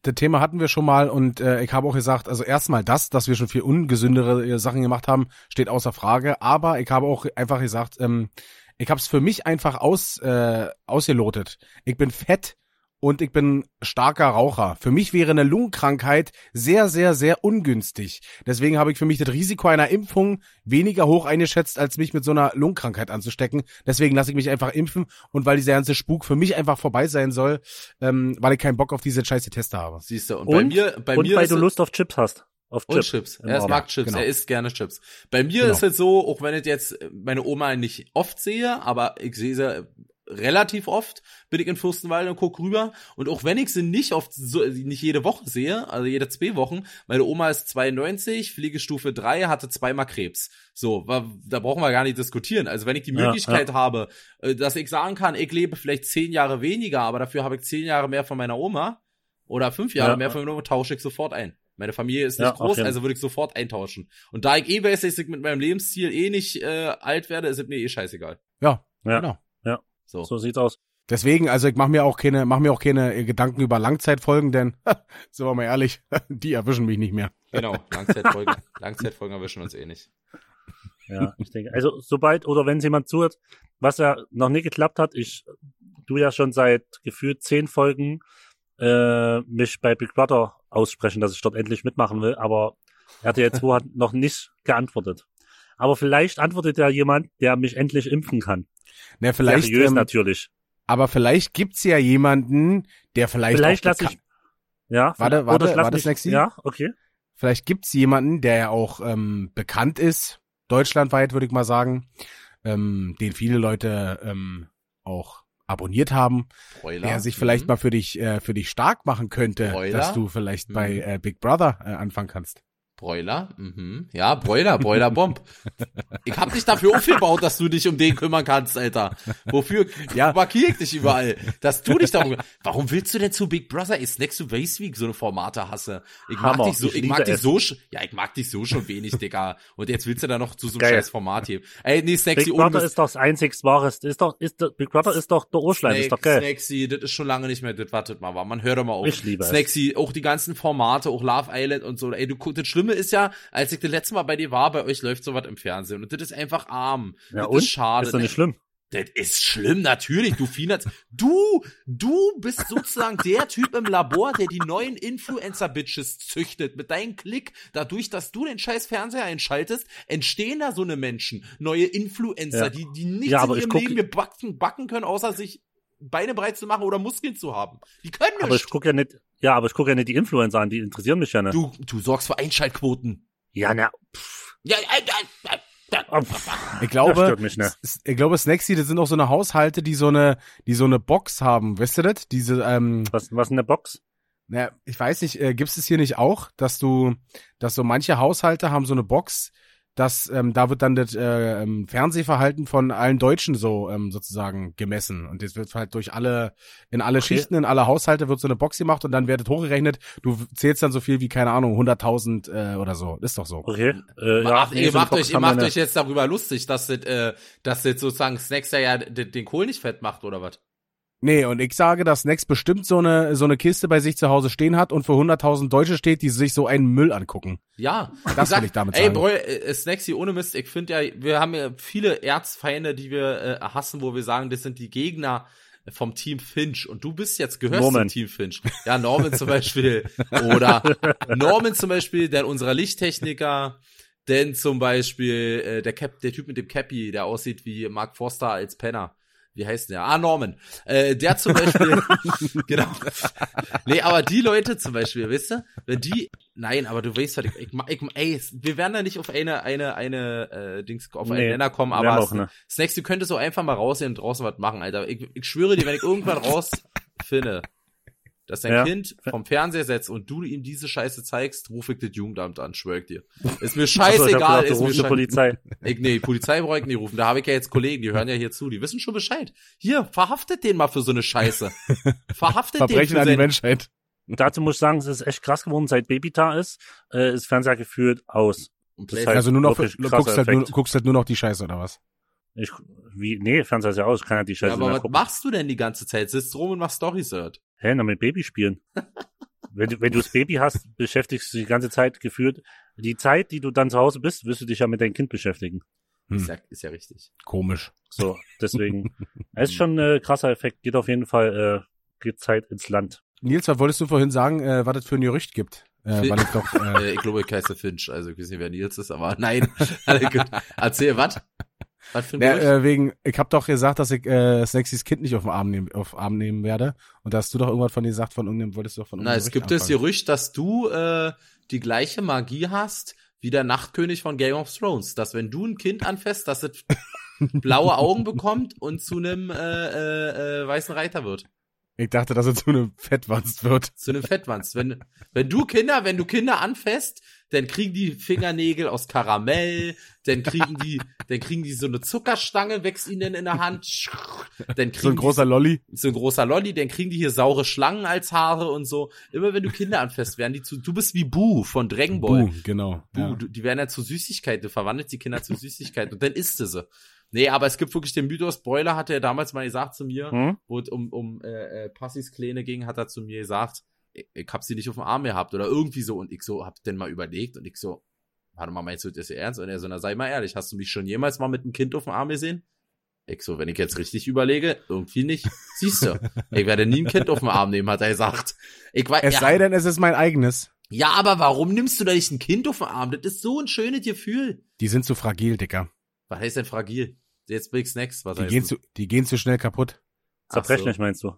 das Thema hatten wir schon mal und äh, ich habe auch gesagt, also erstmal das, dass wir schon viel ungesündere äh, Sachen gemacht haben, steht außer Frage. Aber ich habe auch einfach gesagt, ähm, ich habe es für mich einfach aus äh, ausgelotet. Ich bin fett und ich bin starker Raucher. Für mich wäre eine Lungenkrankheit sehr, sehr, sehr ungünstig. Deswegen habe ich für mich das Risiko einer Impfung weniger hoch eingeschätzt, als mich mit so einer Lungenkrankheit anzustecken. Deswegen lasse ich mich einfach impfen und weil dieser ganze Spuk für mich einfach vorbei sein soll, ähm, weil ich keinen Bock auf diese scheiße Teste habe. Siehst du, und, Und, bei mir, bei und mir weil ist du Lust auf Chips hast. Auf Und Chips. Er mag Chips. genau. Er isst gerne Chips. Bei mir Genau. ist es so, auch wenn ich jetzt meine Oma nicht oft sehe, aber ich sehe sie relativ oft, bin ich in Fürstenwalde und guck rüber. Und auch wenn ich sie nicht oft, so, nicht jede Woche sehe, also jede zwei Wochen, meine Oma ist 92, Pflegestufe 3, hatte zweimal Krebs. So, da brauchen wir gar nicht diskutieren. Also wenn ich die Ja, Möglichkeit habe, äh, dass ich sagen kann, ich lebe vielleicht zehn Jahre weniger, aber dafür habe ich zehn Jahre mehr von meiner Oma oder fünf Jahre Ja. mehr von meiner Oma, tausche ich sofort ein. Meine Familie ist nicht Ja, groß, also würde ich sofort eintauschen. Und da ich eh weiß, dass ich mit meinem Lebensziel eh nicht äh, alt werde, ist es mir eh scheißegal. Ja, Ja. genau. So. So sieht's aus. Deswegen, also ich mache mir auch keine, mach mir auch keine äh, Gedanken über Langzeitfolgen, denn sind wir mal ehrlich, die erwischen mich nicht mehr. Genau, Langzeitfolgen, Langzeitfolgen erwischen uns eh nicht. Ja, ich denke. Also sobald oder wenn jemand zuhört, was ja noch nie geklappt hat, ich du ja schon seit gefühlt zehn Folgen äh, mich bei Big Brother aussprechen, dass ich dort endlich mitmachen will, aber RTL 2 hat noch nicht geantwortet. Aber vielleicht antwortet ja jemand, der mich endlich impfen kann. Ne, vielleicht, Seriös ähm, natürlich. aber vielleicht gibt's ja jemanden, der vielleicht Vielleicht auch lasse ich ja, Warte, warte, warte, mich, Snacksy? Ja, okay. Vielleicht gibt's jemanden, der ja auch ähm, bekannt ist, deutschlandweit würde ich mal sagen, ähm, den viele Leute ähm, auch abonniert haben, Broiler. der sich vielleicht Mhm. mal für dich äh, für dich stark machen könnte, Broiler? dass du vielleicht Mhm. bei äh, Big Brother äh, anfangen kannst. Broiler, mhm. Ja, Broiler, Broiler Bomb. Ich hab dich dafür aufgebaut, dass du dich um den kümmern kannst, Alter. Wofür Ja. markiere ich dich überall? Dass du dich darum. Warum willst du denn zu Big Brother? Ist Next to Base Week so eine Formate hasse? Ich mag Hammer. dich so, Ich ich, mag dich so, ja, ich mag dich so schon wenig, Digga. Und jetzt willst du da noch zu so einem Geil. scheiß Format hier. Ey, nee, Snacksy, Big Brother ist doch das einzigst wahres. Ist doch, ist, Big Brother ist doch der Urschleim, ist doch geil. Snacksy, das ist schon lange nicht mehr, das wartet mal war. Man hört doch mal auf. Ich liebe. Snacksy, auch die ganzen Formate, auch Love Island und so. Ey, du das Schlimme ist ja, als ich das letzte Mal bei dir war, bei euch läuft sowas im Fernsehen und das ist einfach arm. Ja, das und? ist schade. Ist doch nicht schlimm. Das ist schlimm, natürlich, du Fieners. Du, du bist sozusagen der Typ im Labor, der die neuen Influencer-Bitches züchtet. Mit deinem Klick, dadurch, dass du den scheiß Fernseher einschaltest, entstehen da so eine Menschen, neue Influencer, Ja. die, die nichts Ja, in ihrem guck- Leben mehr backen, backen können, außer sich Beine breit zu machen oder Muskeln zu haben. Die können Aber ich nicht. gucke ja nicht, ja, aber ich gucke ja nicht die Influencer an, die interessieren mich ja nicht. Du, du sorgst für Einschaltquoten. Ja, na, Ja, äh, äh, äh, oh, pff, Ich glaube, mich nicht. S- ich glaube, Snacksy, das sind auch so eine Haushalte, die so eine, die so eine Box haben, weißt du das? Diese, ähm, Was, was in der Box? na, ich weiß nicht, äh, gibt es hier nicht auch, dass du, dass so manche Haushalte haben so eine Box, dass ähm, da wird dann das äh, ähm, Fernsehverhalten von allen Deutschen so ähm, sozusagen gemessen und das wird halt durch alle in alle Okay. Schichten in alle Haushalte wird so eine Box gemacht und dann wird das hochgerechnet. Du zählst dann so viel wie keine Ahnung 100.000 äh, oder so. Ist doch so. Okay. Äh, ja, Macht, nee, ihr so macht euch, ihr macht euch jetzt darüber lustig, dass das, äh, dass das sozusagen Snacks ja den, den Kohl nicht fett macht oder was? Nee, und ich sage, dass Next bestimmt so eine so eine Kiste bei sich zu Hause stehen hat und für 100.000 Deutsche steht, die sich so einen Müll angucken. Ja, Das will ich damit ey, sagen. Bro, äh, Snacksy, ohne Mist, ich finde ja, wir haben ja viele Erzfeinde, die wir äh, hassen, wo wir sagen, das sind die Gegner vom Team Finch und du bist jetzt gehörst Norman. zum Team Finch. Ja, Norman zum Beispiel oder Norman zum Beispiel, der unserer Lichttechniker, denn zum Beispiel äh, der Cap, der Typ mit dem Cappy, der aussieht wie Mark Forster als Penner. Wie heißt der? Ah, Norman. Äh, der zum Beispiel, genau. Nee, aber die Leute zum Beispiel, weißt du, wenn die, nein, aber du weißt, was ich, ich, ich ey, wir werden da nicht auf eine, eine, eine, äh, Dings, auf einen Nee, Nenner kommen, aber auch nicht. Snacks, du könntest so einfach mal rausgehen und draußen was machen, Alter. Ich, ich schwöre dir, wenn ich irgendwann raus finde, dass dein Ja. Kind vom Fernseher setzt und du ihm diese Scheiße zeigst, ruf ich das Jugendamt an, schwör ich dir. Ist mir scheißegal, gedacht, du ist mir Polizei. ich, nee, die Polizei brauche ich nicht rufen. Da habe ich ja jetzt Kollegen, die hören ja hier zu. Die wissen schon Bescheid. Hier, verhaftet den mal für so eine Scheiße. Verhaftet den Verbrechen für an die Menschheit. Dazu muss ich sagen, es ist echt krass geworden, seit Baby da ist, äh, ist Fernseher gefühlt aus. Das heißt, Also nur noch, guckst halt, nur, guckst halt nur noch die Scheiße oder was? Ich, wie, nee, Fernseher ist ja aus, kann ja die ja, Scheiße aber mehr was gucken. machst du denn die ganze Zeit? Sitzt rum und machst Storys hört. Hä, na mit Baby spielen. wenn, du, wenn du das Baby hast, beschäftigst du dich die ganze Zeit gefühlt. Die Zeit, die du dann zu Hause bist, wirst du dich ja mit deinem Kind beschäftigen. Ist, Hm, ja, ist ja richtig. komisch. So, deswegen. es ist schon ein äh, krasser Effekt. Geht auf jeden Fall, äh, geht Zeit ins Land. Nils, was wolltest du vorhin sagen, äh, was es für ein Gerücht gibt? Äh, weil ich doch, äh, Äh, ich glaube, ich heiße Finch. Also ich weiß nicht, wer Nils ist, aber nein. Alles gut. Erzähl, was? Was für ein ja, äh, wegen, ich hab doch gesagt, dass ich äh, Sexys Kind nicht auf den Arm nehmen, auf Arm nehmen werde. Und da hast du doch irgendwas von dir gesagt, von irgendeinem, wolltest du doch von Na, irgendeinem es gibt Gerücht das anfangen. Gerücht, dass du äh, die gleiche Magie hast wie der Nachtkönig von Game of Thrones. Dass wenn du ein Kind anfasst, dass es blaue Augen bekommt und zu einem äh, äh, äh, weißen Reiter wird. Ich dachte, dass es zu einem Fettwanst wird. Zu einem Fettwanz. Wenn, wenn du Kinder, wenn du Kinder anfasst, dann kriegen die Fingernägel aus Karamell, dann kriegen die, dann kriegen die so eine Zuckerstange, wächst ihnen in der Hand, dann kriegen So ein großer Lolli. die so ein großer Lolli, dann kriegen die hier saure Schlangen als Haare und so. Immer wenn du Kinder anfasst, werden die zu, du bist wie Boo von Dragon Ball. Buh, genau. Du, ja. die werden ja zu Süßigkeiten, du verwandelst die Kinder zu Süßigkeiten und dann isst du sie. Nee, aber es gibt wirklich den Mythos, Broiler hatte er damals mal gesagt zu mir, Hm? wo es um, um äh, äh, Passis Kleine ging, hat er zu mir gesagt, ich, hab sie nicht auf dem Arm gehabt oder irgendwie so und ich so hab dann mal überlegt und ich so, warte mal, meinst du das ernst? Und er so, na sei mal ehrlich, hast du mich schon jemals mal mit einem Kind auf dem Arm gesehen? Ich so, wenn ich jetzt richtig überlege, irgendwie nicht. Siehst du, ich werde nie ein Kind auf dem Arm nehmen, hat er gesagt. Ich weiß, Es ja, sei denn, es ist mein eigenes. ja, aber warum nimmst du da nicht ein Kind auf den Arm? Das ist so ein schönes Gefühl. Die sind zu fragil, Dicker. Was heißt denn fragil? Jetzt Big Snacks, was Die heißt gehen das? zu, die gehen zu schnell kaputt. Zerbrechlich so. meinst du?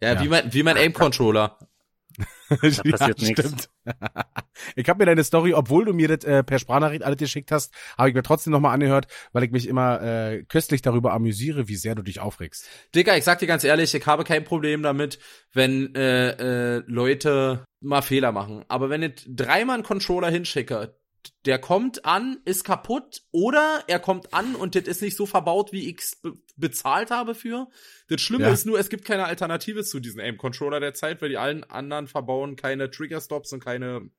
Ja, Ja. wie mein, wie mein Aim-Controller. Da passiert nichts. ich habe mir deine Story, obwohl du mir das äh, per Sprachnachricht alles geschickt hast, habe ich mir trotzdem nochmal angehört, weil ich mich immer äh, köstlich darüber amüsiere, wie sehr du dich aufregst. Dicker, ich sag dir ganz ehrlich, ich habe kein Problem damit, wenn äh, äh, Leute mal Fehler machen. Aber wenn ich dreimal einen Controller hinschicke, der kommt an, ist kaputt, oder er kommt an und das ist nicht so verbaut, wie ich's be bezahlt habe für. Das Schlimme Ja. ist nur, es gibt keine Alternative zu diesem Aim-Controller der Zeit, weil die allen anderen verbauen keine Trigger-Stops und keine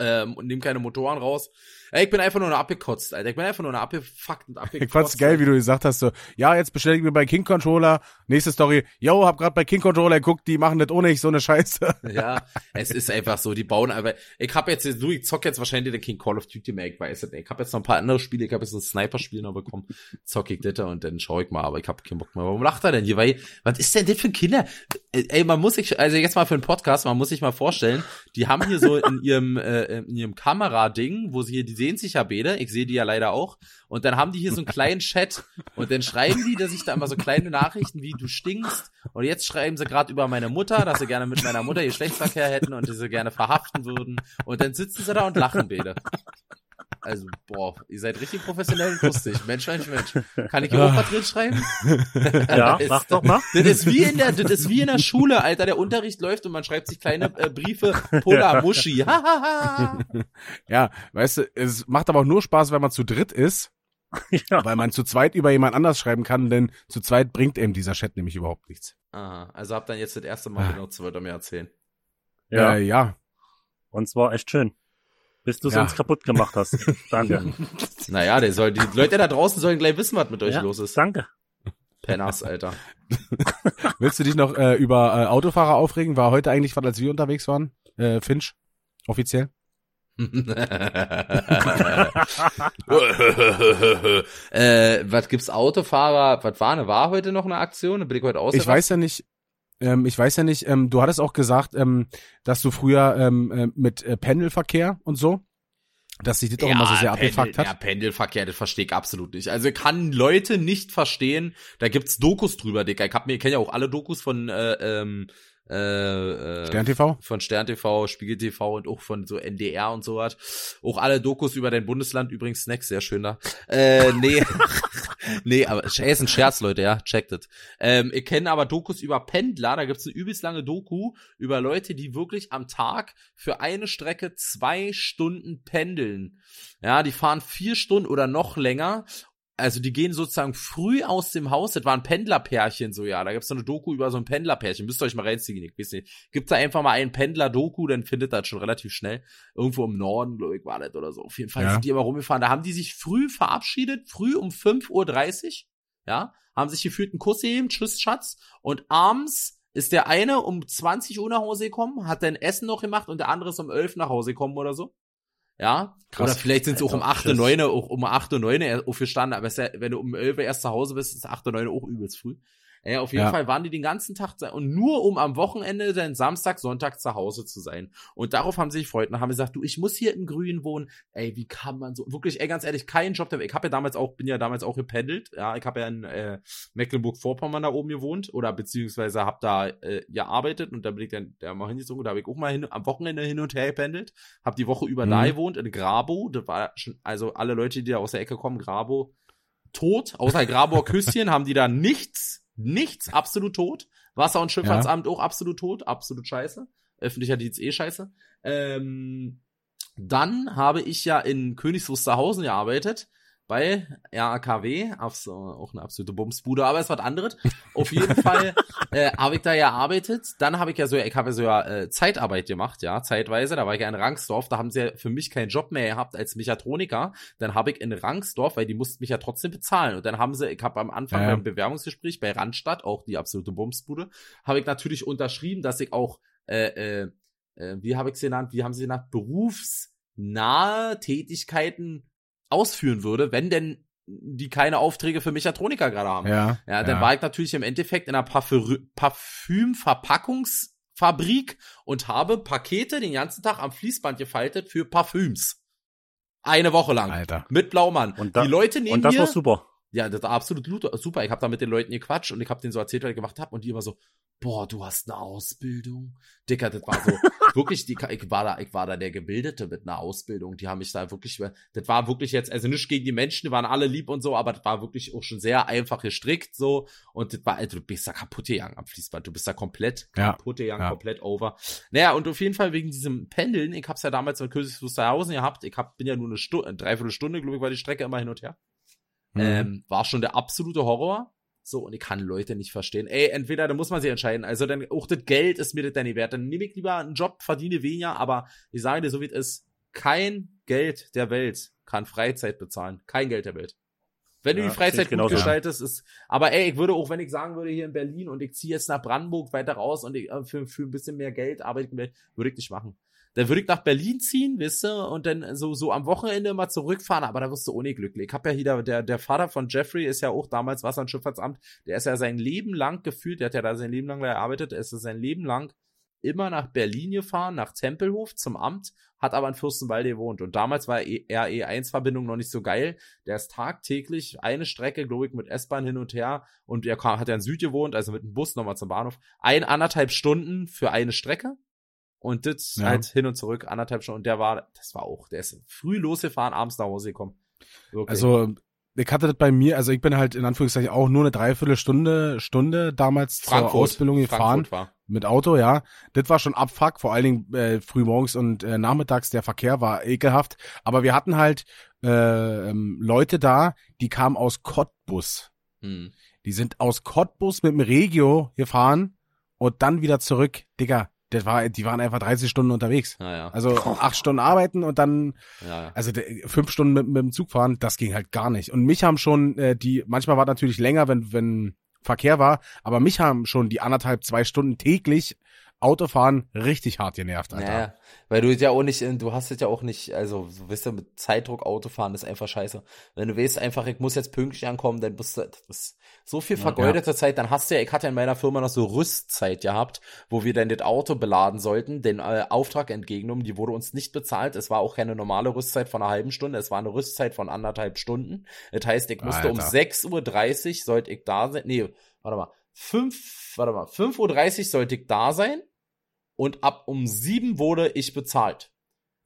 ähm, und nehmen keine Motoren raus. Ey, ich bin einfach nur eine abgekotzt, Alter. Ich bin einfach nur eine abgefuckt und abgekotzt. Ich fand's geil, wie du gesagt hast, so, ja, jetzt bestelle ich mir bei King Controller, nächste Story, yo, hab grad bei King Controller geguckt, die machen das ohne ich so eine Scheiße. Ja, es ist einfach so, die bauen aber, ich hab jetzt, du, ich zock jetzt wahrscheinlich den King Call of Duty mehr, ich weiß nicht. Ich hab jetzt noch ein paar andere Spiele, ich hab jetzt ein Sniper-Spiel noch bekommen, zock ich das und dann schau ich mal, aber ich hab keinen Bock mehr. Warum lacht er denn hier? Weil, was ist denn das für Kinder? Ey, man muss sich, also jetzt mal für einen Podcast, man muss sich mal vorstellen, die haben hier so in ihrem, äh, in ihrem Kamerading, wo sie hier, die sehen sich ja beide, ich sehe die ja leider auch, und dann haben die hier so einen kleinen Chat und dann schreiben die, dass ich da immer so kleine Nachrichten wie du stinkst. Und jetzt schreiben sie gerade über meine Mutter, dass sie gerne mit meiner Mutter Geschlechtsverkehr hätten und sie gerne verhaften würden. Und dann sitzen sie da und lachen beide. Also, boah, ihr seid richtig professionell und lustig. Mensch, Mensch, Mensch. Kann ich was drin schreiben? Ja, mach doch mal. Das ist wie in der, das ist wie in der Schule, Alter. Der Unterricht läuft und man schreibt sich kleine äh, Briefe. Pola Muschi. Ha, ha, ha. Ja, weißt du, es macht aber auch nur Spaß, wenn man zu dritt ist, ja. weil man zu zweit über jemand anders schreiben kann, denn zu zweit bringt eben dieser Chat nämlich überhaupt nichts. Aha, also habt dann jetzt das erste Mal Ah. benutzt, wollt ihr mir erzählen. ja. Äh, ja. Und zwar echt schön. Bis du Ja. uns kaputt gemacht hast. Danke. Naja, der soll, die Leute da draußen sollen gleich wissen, was mit euch ja, los ist. Danke. Penners, Alter. Willst du dich noch äh, über äh, Autofahrer aufregen? War heute eigentlich was, als wir unterwegs waren? Äh, Finch? Offiziell? äh, was gibt's Autofahrer? Was war ne? War heute noch eine Aktion? Bin ich heute aus? Ich weiß ja nicht, ähm, ich weiß ja nicht, ähm, du hattest auch gesagt, ähm, dass du früher ähm, äh, mit äh, Pendelverkehr und so, dass sich das auch immer so sehr abgefuckt Ja, hat. Pendelverkehr, das verstehe ich absolut nicht. Also ich kann Leute nicht verstehen. Da gibt's Dokus drüber, Dicker. Ich hab mir, ich kenne ja auch alle Dokus von äh, ähm, äh, äh, Stern TV? von Stern TV, Spiegel TV und auch von so NDR und sowas. Auch alle Dokus über dein Bundesland, übrigens Snacks, sehr schön da. Äh, nee. nee, aber es ist ein Scherz, Leute, ja, checkt it. Ähm, ich kenne aber Dokus über Pendler, da gibt's eine übelst lange Doku über Leute, die wirklich am Tag für eine Strecke zwei Stunden pendeln. Ja, die fahren vier Stunden oder noch länger also die gehen sozusagen früh aus dem Haus, das waren Pendlerpärchen so, ja, da gibt's so eine Doku über so ein Pendlerpärchen, müsst ihr euch mal reinziehen, ich weiß nicht, gibt da einfach mal einen Pendler-Doku, dann findet das schon relativ schnell, irgendwo im Norden, glaube ich, war das oder so, auf jeden Fall ja. sind die immer rumgefahren, da haben die sich früh verabschiedet, früh um 5.30 Uhr, ja, haben sich gefühlt einen Kuss gegeben, tschüss Schatz, und abends ist der eine um 20 Uhr nach Hause gekommen, hat dann Essen noch gemacht und der andere ist um 11 nach Hause gekommen oder so. Ja, Krass. oder vielleicht sind sie auch um 8 und 9, auch um 8 und 9 aufgestanden, aber ja, wenn du um 11 erst zu Hause bist, ist 8 und 9 auch übelst früh. Ja, auf jeden ja. Fall waren die den ganzen Tag und nur um am Wochenende dann Samstag, Sonntag zu Hause zu sein. Und darauf haben sie sich gefreut und haben gesagt, du, ich muss hier in Grün wohnen. Ey, wie kann man so wirklich, ey, ganz ehrlich, kein Job. Ich habe ja damals auch, bin ja damals auch gependelt. Ja, ich habe ja in äh, Mecklenburg-Vorpommern da oben gewohnt oder beziehungsweise habe da äh, gearbeitet und da bin ich dann da mal hingezogen. Da habe ich auch mal hin, am Wochenende hin und her gependelt. Habe die Woche über mhm. da gewohnt in Grabo. Das war schon, also alle Leute, die da aus der Ecke kommen, Grabo tot, außer Graboer Küsschen haben die da nichts nichts, absolut tot. Wasser- und Schifffahrtsamt ja. auch absolut tot, absolut scheiße. Öffentlicher Dienst eh scheiße. Ähm, dann habe ich ja in Königs Wusterhausen gearbeitet bei RAKW, auch eine absolute Bumsbude, aber es war was anderes. Auf jeden Fall äh, habe ich da ja arbeitet. Dann habe ich ja so, ich habe ja so ja äh, Zeitarbeit gemacht, ja, zeitweise. Da war ich ja in Rangsdorf, da haben sie ja für mich keinen Job mehr gehabt als Mechatroniker. Dann habe ich in Rangsdorf, weil die mussten mich ja trotzdem bezahlen. Und dann haben sie, ich habe am Anfang ja. beim Bewerbungsgespräch bei Randstadt, auch die absolute Bumsbude, habe ich natürlich unterschrieben, dass ich auch, äh, äh, äh wie habe ich sie genannt, wie haben sie genannt, berufsnahe Tätigkeiten ausführen würde, wenn denn die keine Aufträge für Mechatroniker gerade haben. Ja, ja dann ja. war ich natürlich im Endeffekt in einer Parfümverpackungsfabrik und habe Pakete den ganzen Tag am Fließband gefaltet für Parfüms. Eine Woche lang. Alter. Mit Blaumann. Und da, die Leute nehmen Und das mir, war super. Ja, das war absolut super. Ich habe da mit den Leuten gequatscht und ich habe denen so erzählt, was ich gemacht habe und die immer so, boah, du hast eine Ausbildung. Dicker, das war so, wirklich, die, ich war da, ich war da der Gebildete mit einer Ausbildung. Die haben mich da wirklich, das war wirklich jetzt, also nicht gegen die Menschen, die waren alle lieb und so, aber das war wirklich auch schon sehr einfach gestrickt, so. Und das war, also, du bist da kaputt gegangen am Fließband. Du bist da komplett kaputt gegangen, ja. komplett over. Naja, und auf jeden Fall wegen diesem Pendeln, ich hab's ja damals mit Königs Wusterhausen gehabt. Ich hab, bin ja nur eine Stunde, dreiviertel Stunde, glaube ich, war die Strecke immer hin und her. Mhm. Ähm, war schon der absolute Horror. So, und ich kann Leute nicht verstehen. Ey, entweder da muss man sich entscheiden. Also dann auch das Geld ist mir das dann nicht wert. Dann nehme ich lieber einen Job, verdiene weniger, aber ich sage dir, so wie es ist, kein Geld der Welt kann Freizeit bezahlen. Kein Geld der Welt. Wenn ja, du die Freizeit gut gestaltest, ist. Aber ey, ich würde auch, wenn ich sagen würde, hier in Berlin und ich ziehe jetzt nach Brandenburg weiter raus und ich, äh, für, für ein bisschen mehr Geld arbeite, würde ich nicht machen. Dann würde ich nach Berlin ziehen, wisst ihr, und dann so, so am Wochenende mal zurückfahren, aber da wirst du ohne glücklich. Ich habe ja hier, der, der Vater von Jeffrey ist ja auch damals Wasser- und Schifffahrtsamt, der ist ja sein Leben lang gefühlt, der hat ja da sein Leben lang gearbeitet, er ist ja sein Leben lang immer nach Berlin gefahren, nach Tempelhof zum Amt, hat aber in Fürstenwalde gewohnt. Und damals war RE1-Verbindung noch nicht so geil. Der ist tagtäglich eine Strecke, glaube ich, mit S-Bahn hin und her. Und er kam, hat ja in Süd gewohnt, also mit dem Bus nochmal zum Bahnhof. Ein, anderthalb Stunden für eine Strecke. Und das ja. halt hin und zurück, anderthalb Stunden. Und der war, das war auch, der ist früh losgefahren, abends nach Hause gekommen. Okay. Also, ich hatte das bei mir, also ich bin halt in Anführungszeichen auch nur eine Dreiviertelstunde, Stunde damals Frankfurt, zur Ausbildung gefahren. Mit Auto, ja. Das war schon Abfuck, vor allen Dingen äh, früh morgens und äh, nachmittags. Der Verkehr war ekelhaft. Aber wir hatten halt äh, ähm, Leute da, die kamen aus Cottbus. Hm. Die sind aus Cottbus mit dem Regio gefahren und dann wieder zurück. Digga, das war, die waren einfach 30 Stunden unterwegs. Ja, ja. Also acht Stunden arbeiten und dann, ja, also fünf Stunden mit, mit dem Zug fahren, das ging halt gar nicht. Und mich haben schon äh, die, manchmal war natürlich länger, wenn wenn Verkehr war, aber mich haben schon die anderthalb, zwei Stunden täglich Autofahren richtig hart genervt, Alter. Naja, weil du ja auch nicht, du hast es ja auch nicht, also du wisst ja, mit Zeitdruck Autofahren ist einfach scheiße. Wenn du weißt einfach, ich muss jetzt pünktlich ankommen, dann bist du, so viel vergeudete ja. Zeit, dann hast du ja, ich hatte in meiner Firma noch so Rüstzeit gehabt, wo wir dann das Auto beladen sollten, den äh, Auftrag entgegennehmen, die wurde uns nicht bezahlt, es war auch keine normale Rüstzeit von einer halben Stunde, es war eine Rüstzeit von anderthalb Stunden. Das heißt, ich musste Alter. um 6.30 Uhr sollte ich da sein, nee, warte mal, 5, warte mal, 5.30 Uhr sollte ich da sein und ab um sieben wurde ich bezahlt.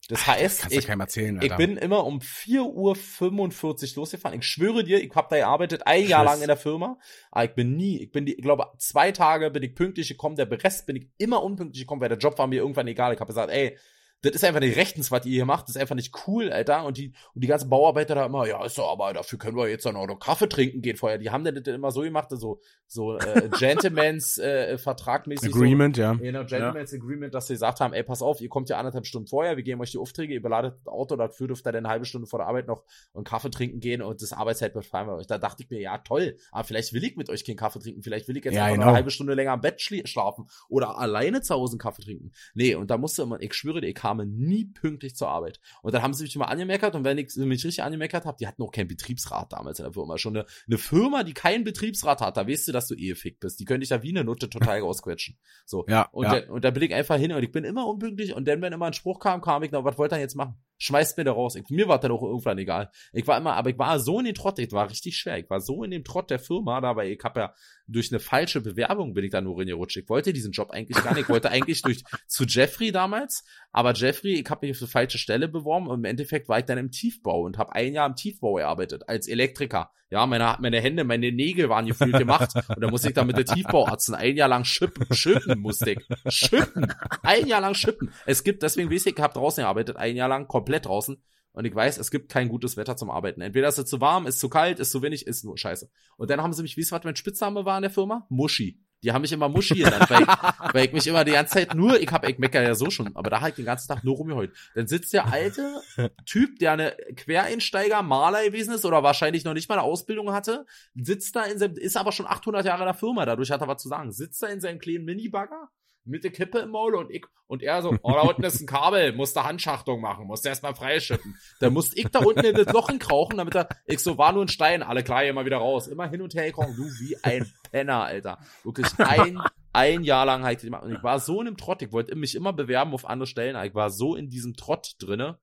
Das heißt, Kannst du ich, erzählen, ich bin immer um 4.45 Uhr losgefahren. Ich schwöre dir, ich habe da gearbeitet, ein Jahr Schiss. lang in der Firma. Aber ich bin nie, ich bin, die, ich glaube, zwei Tage bin ich pünktlich gekommen. Der Rest bin ich immer unpünktlich gekommen, weil der Job war mir irgendwann egal. Ich habe gesagt, ey, das ist einfach nicht rechtens, was ihr hier macht. Das ist einfach nicht cool, Alter. Und die, und die ganzen Bauarbeiter da immer, ja, ist doch, aber dafür können wir jetzt dann auch noch Kaffee trinken gehen vorher. Die haben das immer so gemacht, so, so äh, Gentleman's äh, Vertragmäßig. so, Agreement, ja. Genau, Gentleman's Agreement, dass sie gesagt haben, ey, pass auf, ihr kommt ja anderthalb Stunden vorher, wir geben euch die Aufträge, ihr beladet das Auto, dafür dürft ihr dann eine halbe Stunde vor der Arbeit noch einen Kaffee trinken gehen und das Arbeitszeit befreien wir euch. Da dachte ich mir, ja, toll, aber vielleicht will ich mit euch keinen Kaffee trinken, vielleicht will ich jetzt Ja, einfach noch genau. eine halbe Stunde länger am Bett schlafen oder alleine zu Hause einen Kaffee trinken. Nee, und da musste immer, ich schwöre dir, ich kam nie pünktlich zur Arbeit. Und dann haben sie mich immer angemeckert und wenn ich mich richtig angemeckert habe, die hatten auch keinen Betriebsrat damals in der Firma. Schon eine, eine Firma, die keinen Betriebsrat hat, da weißt du, dass du ehefick bist. Die könnte dich da wie eine Nutte total ausquetschen. So. Ja, Und, ja. dann, und da bin ich einfach hin und ich bin immer unpünktlich und dann, wenn immer ein Spruch kam, kam ich, na, was wollt ihr jetzt machen? Schmeißt mir da raus. Ich, mir war dann auch irgendwann egal. Ich war immer, aber ich war so in den Trott, ich war richtig schwer. Ich war so in dem Trott der Firma, da, weil ich habe ja durch eine falsche Bewerbung bin ich da nur reingerutscht. Ich wollte diesen Job eigentlich gar nicht. Ich wollte eigentlich durch zu Jeffrey damals, aber Jeffrey, ich habe mich auf eine falsche Stelle beworben und im Endeffekt war ich dann im Tiefbau und habe ein Jahr im Tiefbau gearbeitet als Elektriker. Ja, meine, meine Hände, meine Nägel waren gefühlt gemacht und da musste ich dann mit der Tiefbauarzten ein Jahr lang schippen, schippen musste ich. Schippen. Ein Jahr lang schippen. Es gibt, deswegen weiß ich, ich habe draußen gearbeitet, ein Jahr lang komplett draußen. Und ich weiß, es gibt kein gutes Wetter zum Arbeiten. Entweder ist es zu warm, ist zu kalt, ist zu wenig, ist nur scheiße. Und dann haben sie mich, wie es was mein Spitzname war in der Firma? Muschi. Die haben mich immer Muschi genannt, weil ich, weil ich mich immer die ganze Zeit nur, ich hab, ich mecker ja so schon, aber da halt den ganzen Tag nur rumgeheult. Dann sitzt der alte Typ, der eine Quereinsteiger, Maler gewesen ist oder wahrscheinlich noch nicht mal eine Ausbildung hatte, sitzt da in seinem, ist aber schon 800 Jahre in der Firma, dadurch hat er was zu sagen, sitzt da in seinem kleinen Minibagger mit der Kippe im Maul und ich, und er so, oh, da unten ist ein Kabel, musste Handschachtung machen, musste erstmal freischütten. Dann musste ich da unten in das Loch krauchen, damit er, ich so, war nur ein Stein, alle klar, immer wieder raus, immer hin und her gekrochen, du wie ein Penner, Alter. Wirklich ein, ein Jahr lang halt gemacht. Und ich war so in dem Trott, ich wollte mich immer bewerben auf andere Stellen, aber ich war so in diesem Trott drinne,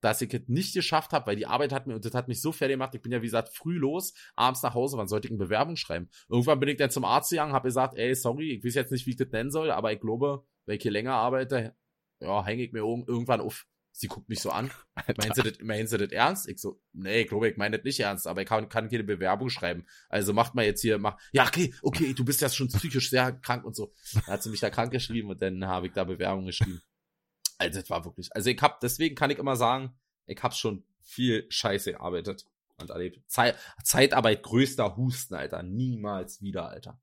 dass ich es nicht geschafft habe, weil die Arbeit hat mir, und das hat mich so fertig gemacht, ich bin ja wie gesagt früh los, abends nach Hause, wann sollte ich eine Bewerbung schreiben? Irgendwann bin ich dann zum Arzt gegangen, habe gesagt, ey, sorry, ich weiß jetzt nicht, wie ich das nennen soll, aber ich glaube, wenn ich hier länger arbeite, ja, hänge ich mir irg- irgendwann auf. Sie guckt mich so an. Meinen Sie das, meinen Sie das ernst? Ich so, nee, ich glaube, ich meine das nicht ernst, aber ich kann, kann keine Bewerbung schreiben. Also macht mal jetzt hier, mach, ja, okay, okay, du bist ja schon psychisch sehr krank und so. Dann hat sie mich da krank geschrieben und dann habe ich da Bewerbung geschrieben. Also, das war wirklich, also ich hab, deswegen kann ich immer sagen, ich hab schon viel Scheiße gearbeitet und erlebt. Zeit, Zeitarbeit größter Husten, Alter. Niemals wieder, Alter.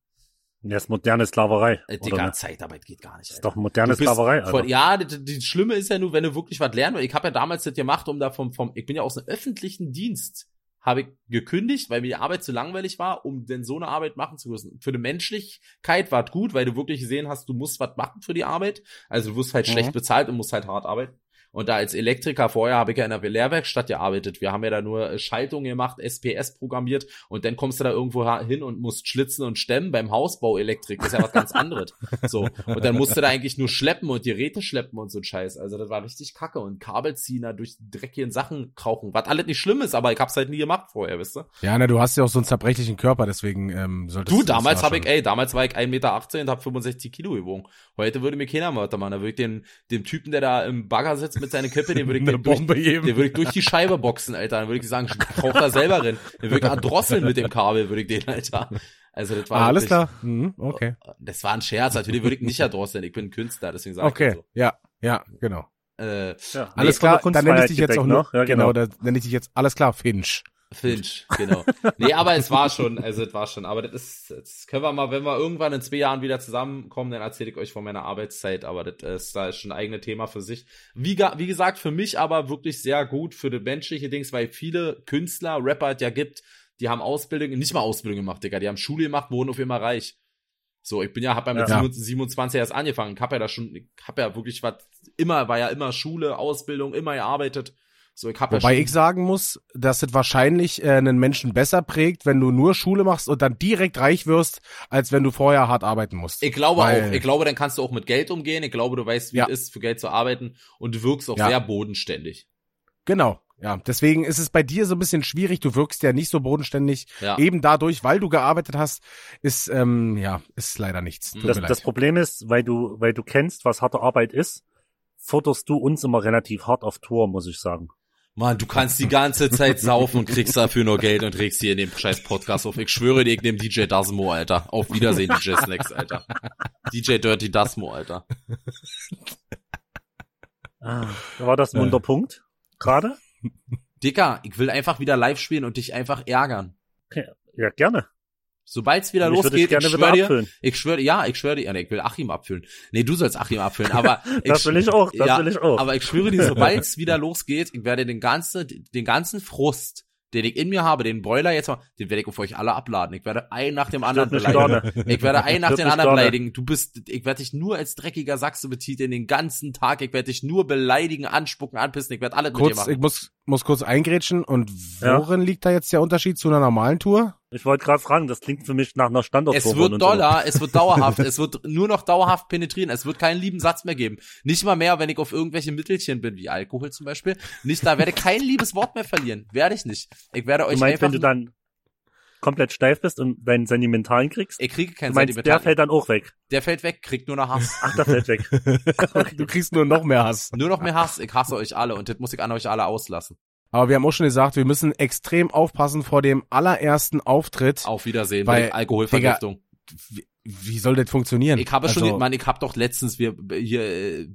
Das ist moderne Sklaverei. Äh, Digga, nicht? Zeitarbeit geht gar nicht, Alter. ist doch moderne Sklaverei, Alter. Voll, ja, das, das Schlimme ist ja nur, wenn du wirklich was lernst. Ich habe ja damals das gemacht, um da vom, vom, ich bin ja aus einem öffentlichen Dienst, habe ich gekündigt, weil mir die Arbeit zu langweilig war, um denn so eine Arbeit machen zu müssen. Für die Menschlichkeit war es gut, weil du wirklich gesehen hast, du musst was machen für die Arbeit. Also du wirst halt Mhm. schlecht bezahlt und musst halt hart arbeiten. Und da als Elektriker vorher habe ich ja in der Lehrwerkstatt gearbeitet. Wir haben ja da nur äh, Schaltungen gemacht, SPS programmiert und dann kommst du da irgendwo hin und musst schlitzen und stemmen beim Hausbau Elektrik. Das ist ja was ganz anderes. So. Und dann musst du da eigentlich nur schleppen und Geräte schleppen und so ein Scheiß. Also das war richtig kacke und Kabel ziehen da durch dreckigen Sachen krauchen. Was alles nicht schlimm ist, aber ich hab's halt nie gemacht vorher, wisst ihr? Ja, ne, du hast ja auch so einen zerbrechlichen Körper, deswegen ähm, solltest Du, das damals habe ich, ey, damals war ich 1,18 Meter und hab 65 Kilo gewogen. Heute würde mir keiner Mörder machen. Da würde ich den, dem Typen, der da im Bagger sitzt mit seiner Kippe, den würde ich eine den durch, Bombe geben. den würde ich durch die Scheibe boxen, Alter. Dann würde ich sagen, braucht da selber rein. Den würde ich erdrosseln mit dem Kabel, würde ich den, Alter. Also das war Ah, alles klar. Mhm, okay. Das war ein Scherz, natürlich würde ich nicht erdrosseln. Ich bin ein Künstler, deswegen sage Okay, ich das ja, ja, genau. so. Äh, Ja. Alles der klar, dann nenne ich dich jetzt auch noch, ne? Ja, genau, genau. da nenne ich dich jetzt, alles klar, Finch. Finch, genau. Nee, aber es war schon, also es war schon, aber das ist, das können wir mal, wenn wir irgendwann in zwei Jahren wieder zusammenkommen, dann erzähle ich euch von meiner Arbeitszeit, aber das ist, da ist schon ein eigenes Thema für sich. Wie, wie gesagt, für mich aber wirklich sehr gut für das menschliche Dings, weil viele Künstler, Rapper es ja gibt, die haben Ausbildung, nicht mal Ausbildung gemacht, Digga, die haben Schule gemacht, wurden auf immer reich. So, ich bin ja, hab ja mit Ja. 27 erst angefangen, ich hab ja da schon, ich hab ja wirklich was, immer, war ja immer Schule, Ausbildung, immer gearbeitet. So, ich hab ja Wobei schon, ich sagen muss, dass es wahrscheinlich äh, einen Menschen besser prägt, wenn du nur Schule machst und dann direkt reich wirst, als wenn du vorher hart arbeiten musst. Ich glaube Weil- auch. Ich glaube, dann kannst du auch mit Geld umgehen. Ich glaube, du weißt, wie Ja. es ist, für Geld zu arbeiten. Und du wirkst auch Ja. sehr bodenständig. Genau. Ja, deswegen ist es bei dir so ein bisschen schwierig. Du wirkst ja nicht so bodenständig. Ja. Eben dadurch, weil du gearbeitet hast, ist ähm, ja ist leider nichts. Tut Das, mir leid. das Problem ist, weil du, weil du kennst, was harte Arbeit ist, forderst du uns immer relativ hart auf Tour, muss ich sagen. Mann, du kannst die ganze Zeit saufen und kriegst dafür nur Geld und regst hier in dem scheiß Podcast auf. Ich schwöre dir, ich nehme DJ Dasmo, Alter. Auf Wiedersehen, DJ Snacks, Alter. DJ Dirty Dasmo, Alter. Ah, war das ein Wunderpunkt gerade? Dicker, ich will einfach wieder live spielen und dich einfach ärgern. Okay. Ja, gerne. Sobald's wieder ich losgeht, ich, wieder schwöre dir, ich schwöre, ja, ich schwöre dir, ja, nee, ich will Achim abfüllen. Nee, du sollst Achim abfüllen, aber Das will ich auch, das ja, will ich auch. Aber ich schwöre dir, sobald's wieder losgeht, ich werde den ganzen, den ganzen Frust, den ich in mir habe, den Broiler jetzt mal, den werde ich auf euch alle abladen. Ich werde einen nach dem anderen beleidigen. Ich werde einen nach mich anderen beleidigen. Du bist, ich werde dich nur als dreckiger Sachse betiteln den ganzen Tag. Ich werde dich nur beleidigen, anspucken, anpissen. Ich werde alles mit dir Kurz, machen. ich muss, muss kurz eingrätschen. Und Ja. worin liegt da jetzt der Unterschied zu einer normalen Tour? Ich wollte gerade fragen, das klingt für mich nach einer standort Es wird doller, es wird dauerhaft, es wird nur noch dauerhaft penetrieren, es wird keinen lieben Satz mehr geben. Nicht mal mehr, wenn ich auf irgendwelche Mittelchen bin, wie Alkohol zum Beispiel. Nicht, da werde ich kein liebes Wort mehr verlieren. Werde ich nicht. Ich werde euch Du meinst, einfach, wenn du dann komplett steif bist und deinen Sentimentalen kriegst? ich kriege kein Du meinst, der Sentimental. fällt dann auch weg. der fällt weg, kriegt nur noch Hass. Ach, der fällt weg. du kriegst nur noch mehr Hass. Nur noch mehr Hass. Ich hasse euch alle und das muss ich an euch alle auslassen. Aber wir haben auch schon gesagt, wir müssen extrem aufpassen vor dem allerersten Auftritt. Auf Wiedersehen bei Alkoholvergiftung. Wie, wie soll das funktionieren? Ich habe schon, Also, man, ich habe doch letztens wir hier äh,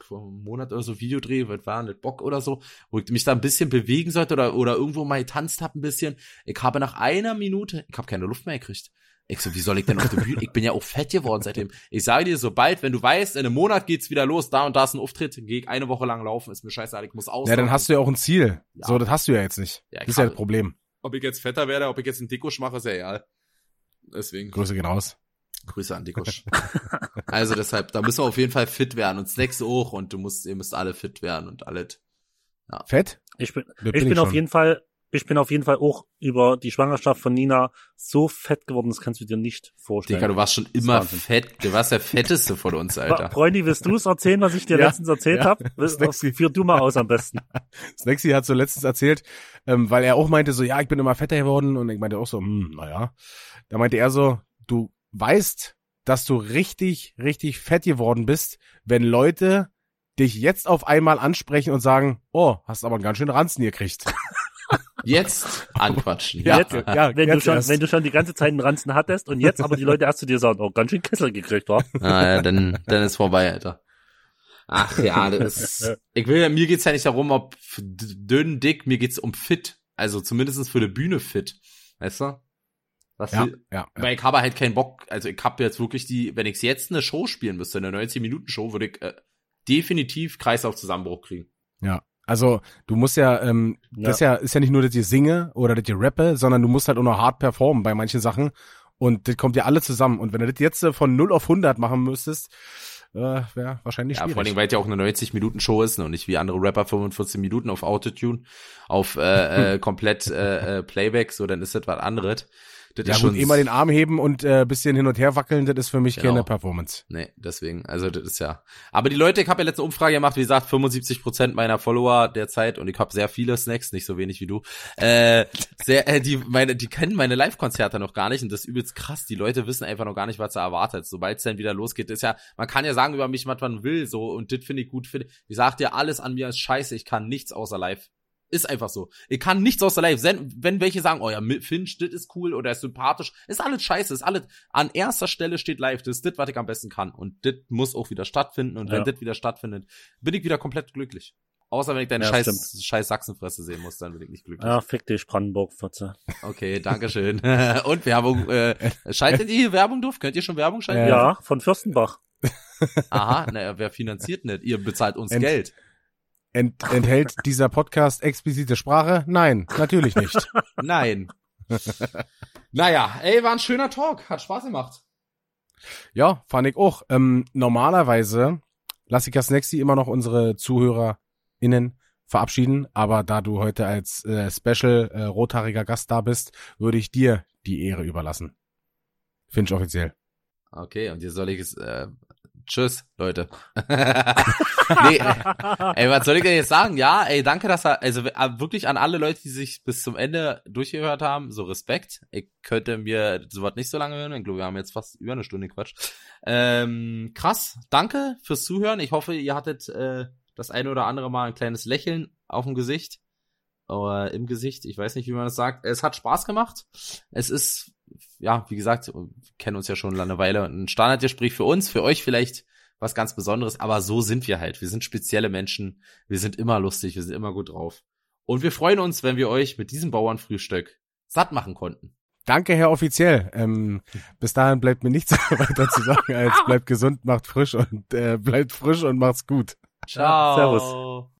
vor einem Monat oder so Videodreh, was war nicht Bock oder so, wo ich mich da ein bisschen bewegen sollte oder oder irgendwo mal getanzt hab ein bisschen. Ich habe nach einer Minute, ich habe keine Luft mehr gekriegt. Ich so, wie soll ich denn auf der Bühne? Ich bin ja auch fett geworden seitdem. Ich sage dir, sobald, wenn du weißt, in einem Monat geht's wieder los, da und da ist ein Auftritt, geh ich eine Woche lang laufen, ist mir scheißegal, ich muss aus. ja, dann hast du ja auch ein Ziel. Ja. So, das hast du ja jetzt nicht. Ja, ich das ist ja das Problem. ob ich jetzt fetter werde, ob ich jetzt einen Dickusch mache, ist ja egal. Deswegen. Grüße gehen raus. Grüße an Dikusch. also deshalb, da müssen wir auf jeden Fall fit werden und Snacks auch und du musst, ihr müsst alle fit werden und alles. Fett? Ich bin, ich bin auf schon. jeden Fall, ich bin auf jeden Fall auch über die Schwangerschaft von Nina so fett geworden, das kannst du dir nicht vorstellen. Digga, du warst schon immer fett. Du warst der fetteste von uns, Alter. Freunde, willst du es erzählen, was ich dir Ja, letztens erzählt ja. habe? Führ du mal aus am besten. Snacksy hat so letztens erzählt, ähm, weil er auch meinte so, ja, ich bin immer fetter geworden und ich meinte auch so, hm, naja. Da meinte er so, du weißt, dass du richtig, richtig fett geworden bist, wenn Leute dich jetzt auf einmal ansprechen und sagen, oh, hast aber einen ganz schönen Ranzen gekriegt. Jetzt anquatschen. Ja, jetzt, ja, wenn, du jetzt schon, erst. wenn du schon die ganze Zeit einen Ranzen hattest und jetzt aber die Leute erst zu dir sagen, oh, ganz schön Kessel gekriegt, wa? Ah, ja, dann, dann ist vorbei, Alter. Ach ja, das ist, ich will, mir geht's ja nicht darum, ob dünn, dick, mir geht's um fit. Also zumindestens für die Bühne fit. Weißt du? Was Ja, will- ja, ja. Weil ich habe halt keinen Bock, also ich habe jetzt wirklich die, wenn ich jetzt eine Show spielen müsste, eine 90-Minuten-Show, würde ich äh, definitiv Kreislaufzusammenbruch kriegen. Ja. Also du musst ja, ähm, das ist ja, ist ja nicht nur, dass ich singe oder dass ich rappe, sondern du musst halt auch noch hart performen bei manchen Sachen. Und das kommt ja alle zusammen. Und wenn du das jetzt äh, von 0 auf 100 machen müsstest, äh, wäre wahrscheinlich Ja, schwierig. vor allem, weil es ja auch eine 90-Minuten-Show ist und nicht wie andere Rapper 45 Minuten auf Autotune, auf äh, äh, komplett äh, äh, Playback, so dann ist das was anderes. Das ja ist gut, schon mal den Arm heben und äh, bisschen hin und her wackeln, das ist für mich Genau. keine Performance. Nee, deswegen, also das ist ja. Aber die Leute, ich habe ja letzte Umfrage gemacht, wie gesagt, 75 Prozent meiner Follower derzeit und ich habe sehr viele Snacks, nicht so wenig wie du. Äh, sehr, äh, die meine, die kennen meine Live-Konzerte noch gar nicht und das ist übelst krass. Die Leute wissen einfach noch gar nicht, was sie erwartet. Sobald es dann wieder losgeht, ist ja, man kann ja sagen über mich, was man will, so und das finde ich gut. Find, ich sag dir, alles an mir ist scheiße. Ich kann nichts außer live. Ist einfach so. Ich kann nichts außer live. Wenn, wenn welche sagen, oh ja, Finch, das ist cool oder ist sympathisch, ist alles scheiße, ist alles, an erster Stelle steht live. Das ist das, was ich am besten kann. Und das muss auch wieder stattfinden. Und wenn Ja. das wieder stattfindet, bin ich wieder komplett glücklich. Außer wenn ich deine Ja, scheiß, scheiß Sachsenfresse sehen muss, dann bin ich nicht glücklich. Ja, fick dich, Brandenburg, Fotze. Okay, dankeschön. Und Werbung, äh, schaltet ihr hier Werbung drauf? Könnt ihr schon Werbung schalten? Ja, von Fürstenbach. Aha, naja, wer finanziert nicht? Ihr bezahlt uns Ent- Geld. Ent enthält dieser Podcast explizite Sprache? Nein, natürlich nicht. Nein. naja, ey, war ein schöner Talk. Hat Spaß gemacht. ja, fand ich auch. Ähm, normalerweise lasse ich ja Snacksy immer noch unsere ZuhörerInnen verabschieden, aber da du heute als äh, Special äh, rothaariger Gast da bist, würde ich dir die Ehre überlassen. Finch offiziell. Okay, und hier soll ich es, äh, Tschüss, Leute. nee, ey, was soll ich denn jetzt sagen? Ja, ey, danke, dass er, also äh, wirklich an alle Leute, die sich bis zum Ende durchgehört haben, so Respekt. Ich könnte mir sowas nicht so lange hören. Ich glaube, wir haben jetzt fast über eine Stunde Quatsch. Ähm, krass, danke fürs Zuhören. Ich hoffe, ihr hattet äh, das eine oder andere Mal ein kleines Lächeln auf dem Gesicht. Oder im Gesicht, ich weiß nicht, wie man das sagt. Es hat Spaß gemacht. Es ist, ja, wie gesagt, wir kennen uns ja schon eine Weile. Ein Standardgespräch für uns, für euch vielleicht was ganz Besonderes, aber so sind wir halt. Wir sind spezielle Menschen. Wir sind immer lustig, wir sind immer gut drauf. Und wir freuen uns, wenn wir euch mit diesem Bauernfrühstück satt machen konnten. Danke, Herr Offiziell. Ähm, bis dahin bleibt mir nichts weiter zu sagen, als bleibt gesund, macht frisch und äh, bleibt frisch und macht's gut. Ciao. Servus.